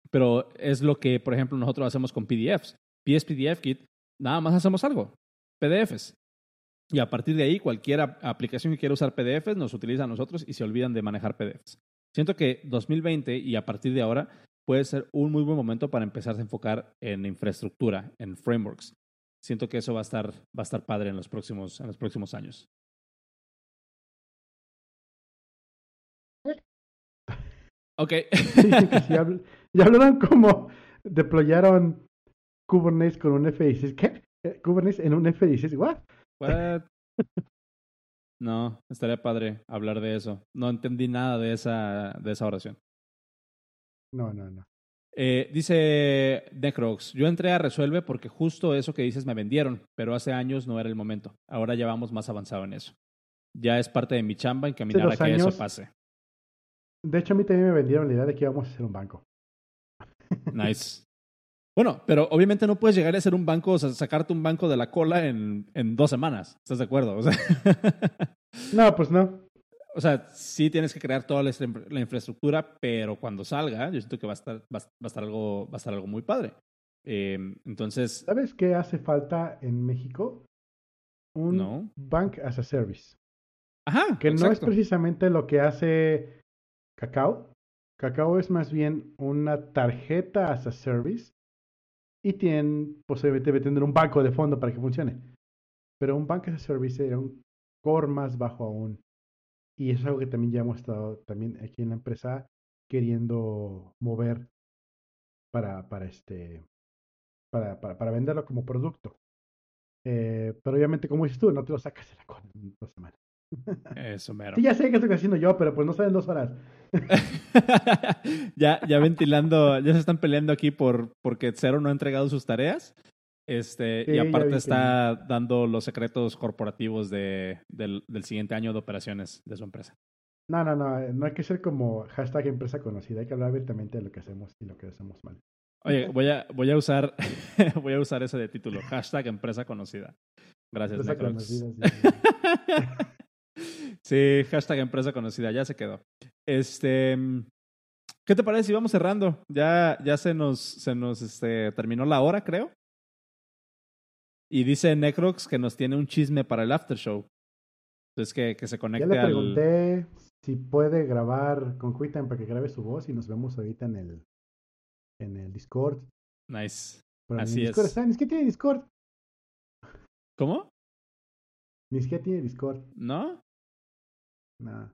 Speaker 2: Pero es lo que, por ejemplo, nosotros hacemos con PDFs. PS PDF Kit, nada más hacemos algo, PDFs. Y a partir de ahí, cualquier aplicación que quiera usar PDFs nos utiliza a nosotros y se olvidan de manejar PDFs. Siento que 2020 y a partir de ahora puede ser un muy buen momento para empezar a enfocar en infraestructura, en frameworks. Siento que eso va a estar, va a estar padre en los próximos, en los próximos años. Ok.
Speaker 1: Sí, que sí, habl- y hablaron como deployaron Kubernetes con un F16. ¿Qué? Eh, Kubernetes en un F16. ¿What?
Speaker 2: What? No, estaría padre hablar de eso. No entendí nada de esa, de esa oración.
Speaker 1: No, no, no.
Speaker 2: Eh, dice Necrox, yo entré a Resuelve porque justo eso que dices me vendieron, pero hace años no era el momento. Ahora ya vamos más avanzado en eso. Ya es parte de mi chamba encaminar a que
Speaker 1: años.
Speaker 2: eso pase.
Speaker 1: De hecho, a mí también me vendieron la idea de que íbamos a hacer un banco.
Speaker 2: Nice. Bueno, pero obviamente no puedes llegar a ser un banco, o sea, sacarte un banco de la cola en, en dos semanas. ¿Estás de acuerdo? *laughs* O sea,
Speaker 1: No, pues no.
Speaker 2: o sea, sí tienes que crear toda la, infra- la infraestructura, pero cuando salga, yo siento que va a estar, va, a- va a estar algo, va a estar algo muy padre. Eh, entonces,
Speaker 1: ¿Sabes qué hace falta en México? Un
Speaker 2: No.
Speaker 1: Bank as a Service.
Speaker 2: ajá,
Speaker 1: Que no es precisamente lo que hace Cacao. Cacao es más bien una tarjeta as a service y tienen, posiblemente debe tener un banco de fondo para que funcione. Pero un bank as a service era un core más bajo aún. Y es algo que también ya hemos estado también aquí en la empresa queriendo mover para, para este para, para, para venderlo como producto. Eh, pero obviamente, como dices tú, no te lo sacas de la cola en dos semanas.
Speaker 2: Eso mero.
Speaker 1: Sí, ya sé que estoy haciendo yo, pero pues no salen dos horas. *laughs*
Speaker 2: ya, ya ventilando, ya se están peleando aquí por porque Cero no ha entregado sus tareas. Este,
Speaker 1: Sí,
Speaker 2: y aparte
Speaker 1: que
Speaker 2: está dando los secretos corporativos de, del, del siguiente año de operaciones de su empresa.
Speaker 1: No, no, no, no hay que ser como hashtag empresa conocida, hay que hablar abiertamente de lo que hacemos y lo que hacemos mal.
Speaker 2: Oye, voy a, voy a usar, *laughs* voy a usar ese de título, hashtag empresa conocida. Gracias,
Speaker 1: Empresa conocida, sí. *laughs*
Speaker 2: sí, hashtag empresa conocida, ya se quedó. Este, ¿qué te parece si vamos cerrando? Ya, ya se nos, se nos este, terminó la hora, creo. Y dice Necrox que nos tiene un chisme para el after show. Entonces que, que se
Speaker 1: Ya
Speaker 2: conecte
Speaker 1: le
Speaker 2: al.
Speaker 1: pregunté si puede grabar con QuickTime para que grabe su voz y nos vemos ahorita en el en el Discord.
Speaker 2: Nice.
Speaker 1: Pero
Speaker 2: Así
Speaker 1: en Discord
Speaker 2: es.
Speaker 1: siquiera tiene Discord.
Speaker 2: ¿Cómo?
Speaker 1: Ni siquiera tiene Discord.
Speaker 2: ¿No?
Speaker 1: Nada.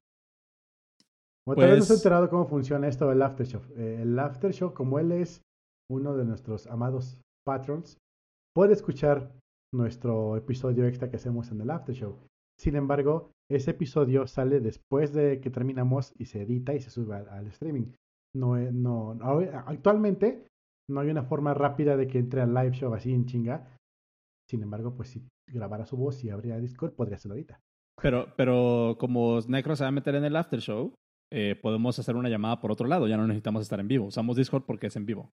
Speaker 1: Bueno, tal vez no se ha
Speaker 2: Pues-
Speaker 1: enterado cómo funciona esto del After Show. Eh, el After Show, como él es uno de nuestros amados patrons, puede escuchar nuestro episodio extra que hacemos en el After Show. Sin embargo, ese episodio sale después de que terminamos y se edita y se sube al, al streaming. No, no, no- actualmente no hay una forma rápida de que entre al live show así en chinga. Sin embargo, pues si grabara su voz y abría Discord, podría hacerlo ahorita.
Speaker 2: Pero, pero como Necro se va a meter en el after show, eh, podemos hacer una llamada por otro lado. Ya no necesitamos estar en vivo. Usamos Discord porque es en vivo.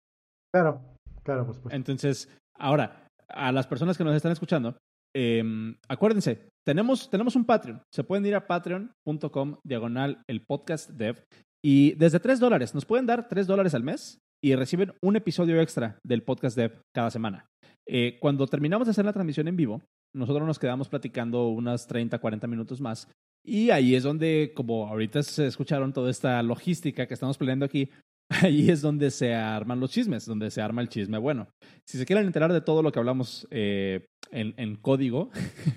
Speaker 1: Claro, claro, por supuesto.
Speaker 2: Entonces, ahora, a las personas que nos están escuchando, eh, acuérdense, tenemos, tenemos un Patreon. Se pueden ir a patreon.com diagonal el podcast dev. Y desde 3 dólares, nos pueden dar 3 dólares al mes y reciben un episodio extra del podcast dev cada semana. Eh, cuando terminamos de hacer la transmisión en vivo, nosotros nos quedamos platicando unas 30, 40 minutos más. Y ahí es donde, como ahorita se escucharon toda esta logística que estamos peleando aquí, *laughs* ahí es donde se arman los chismes, donde se arma el chisme bueno. Si se quieren enterar de todo lo que hablamos eh, en, en código,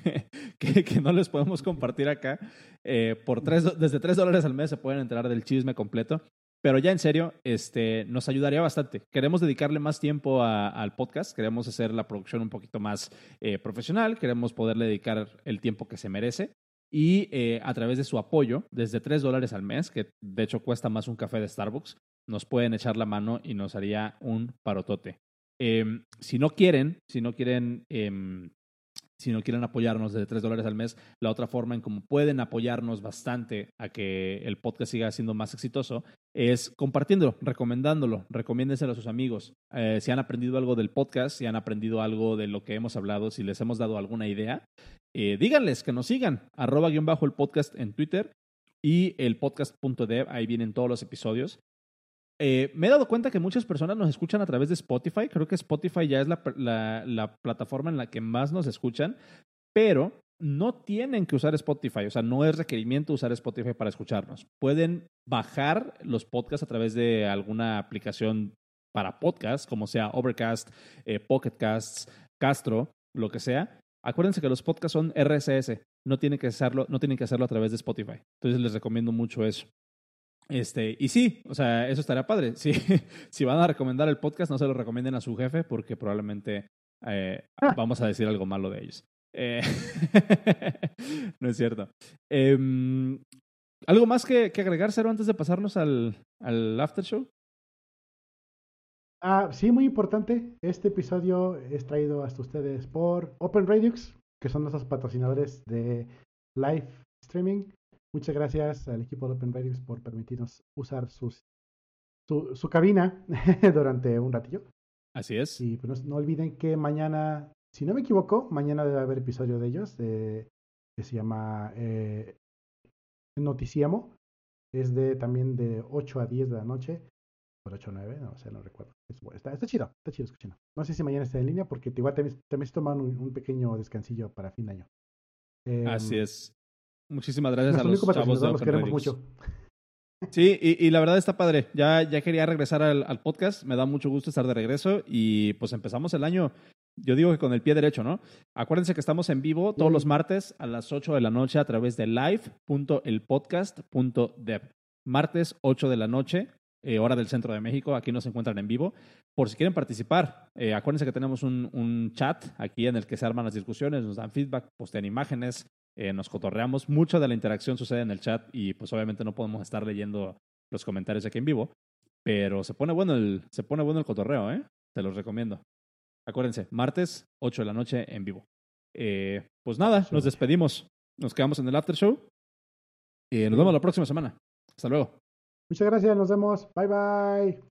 Speaker 2: *laughs* que, que no les podemos compartir acá, eh, por tres, desde 3 dólares al mes se pueden enterar del chisme completo. Pero ya en serio, este, nos ayudaría bastante. Queremos dedicarle más tiempo al podcast, queremos hacer la producción un poquito más eh, profesional, queremos poderle dedicar el tiempo que se merece. Y eh, a través de su apoyo, desde 3 dólares al mes, que de hecho cuesta más un café de Starbucks, nos pueden echar la mano y nos haría un parotote. Em, si no quieren, si no quieren, em, si no quieren apoyarnos desde 3 dólares al mes, la otra forma en cómo pueden apoyarnos bastante a que el podcast siga siendo más exitoso es compartiéndolo, recomendándolo, recomiéndenselo a sus amigos. Eh, si han aprendido algo del podcast, si han aprendido algo de lo que hemos hablado, si les hemos dado alguna idea, eh, díganles que nos sigan, arroba guion bajo el podcast en Twitter y el podcast.dev, ahí vienen todos los episodios. Eh, me he dado cuenta que muchas personas nos escuchan a través de Spotify. Creo que Spotify ya es la, la- la plataforma en la que más nos escuchan, pero no tienen que usar Spotify. O sea, no es requerimiento usar Spotify para escucharnos. Pueden bajar los podcasts a través de alguna aplicación para podcast, como sea Overcast, eh, Pocket Casts, Castro, lo que sea. Acuérdense que los podcasts son RSS. No tienen, que hacerlo, no tienen que hacerlo a través de Spotify. Entonces les recomiendo mucho eso. Este, y sí, o sea, eso estaría padre. *laughs* Sí, si van a recomendar el podcast, no se lo recomienden a su jefe porque probablemente eh,
Speaker 1: Ah.
Speaker 2: vamos a decir algo malo de ellos. Eh, *laughs* no es cierto. Em, ¿Algo más que, que agregar, Cero, antes de pasarnos al, al after show?
Speaker 1: Ah, sí, muy importante. Este episodio es traído hasta ustedes por Open Radix, que son nuestros patrocinadores de live streaming. Muchas gracias al equipo de Open por permitirnos usar sus, su, su cabina *laughs* durante un ratillo.
Speaker 2: Así es.
Speaker 1: Y pues, no, no olviden que mañana, si no me equivoco, mañana debe haber episodio de ellos de- que se llama eh, Noticiamo. Es de también de 8 a 10 de la noche. Por 8 a 9, no sé, no recuerdo. Es está, está chido, está chido escuchando. No sé si mañana está en línea porque igual también, también se toman un, un pequeño descansillo para fin de año. Eh,
Speaker 2: Así es. Muchísimas gracias a los chavos de
Speaker 1: los queremos mucho.
Speaker 2: Sí, y, y la verdad está padre. Ya, ya quería regresar al, al podcast. Me da mucho gusto estar de regreso. Y pues empezamos el año, yo digo que con el pie derecho, ¿no? Acuérdense que estamos en vivo todos
Speaker 1: Yay.
Speaker 2: los martes a las 8 de la noche a través de live.elpodcast.dev. Martes 8 de la noche, eh, hora del centro de México. Aquí nos encuentran en vivo. Por si quieren participar, eh, acuérdense que tenemos un, un chat aquí en el que se arman las discusiones, nos dan feedback, postean imágenes, eh, nos cotorreamos. Mucha de la interacción sucede en el chat y pues obviamente no podemos estar leyendo los comentarios aquí en vivo. Pero se pone bueno el, se pone bueno el cotorreo, ¿eh? Te los recomiendo. Acuérdense, martes, 8 de la noche en vivo. Eh, pues nada, nos despedimos. Nos quedamos en el after show. Y nos vemos la próxima semana. Hasta luego.
Speaker 1: Muchas gracias, nos vemos. Bye bye.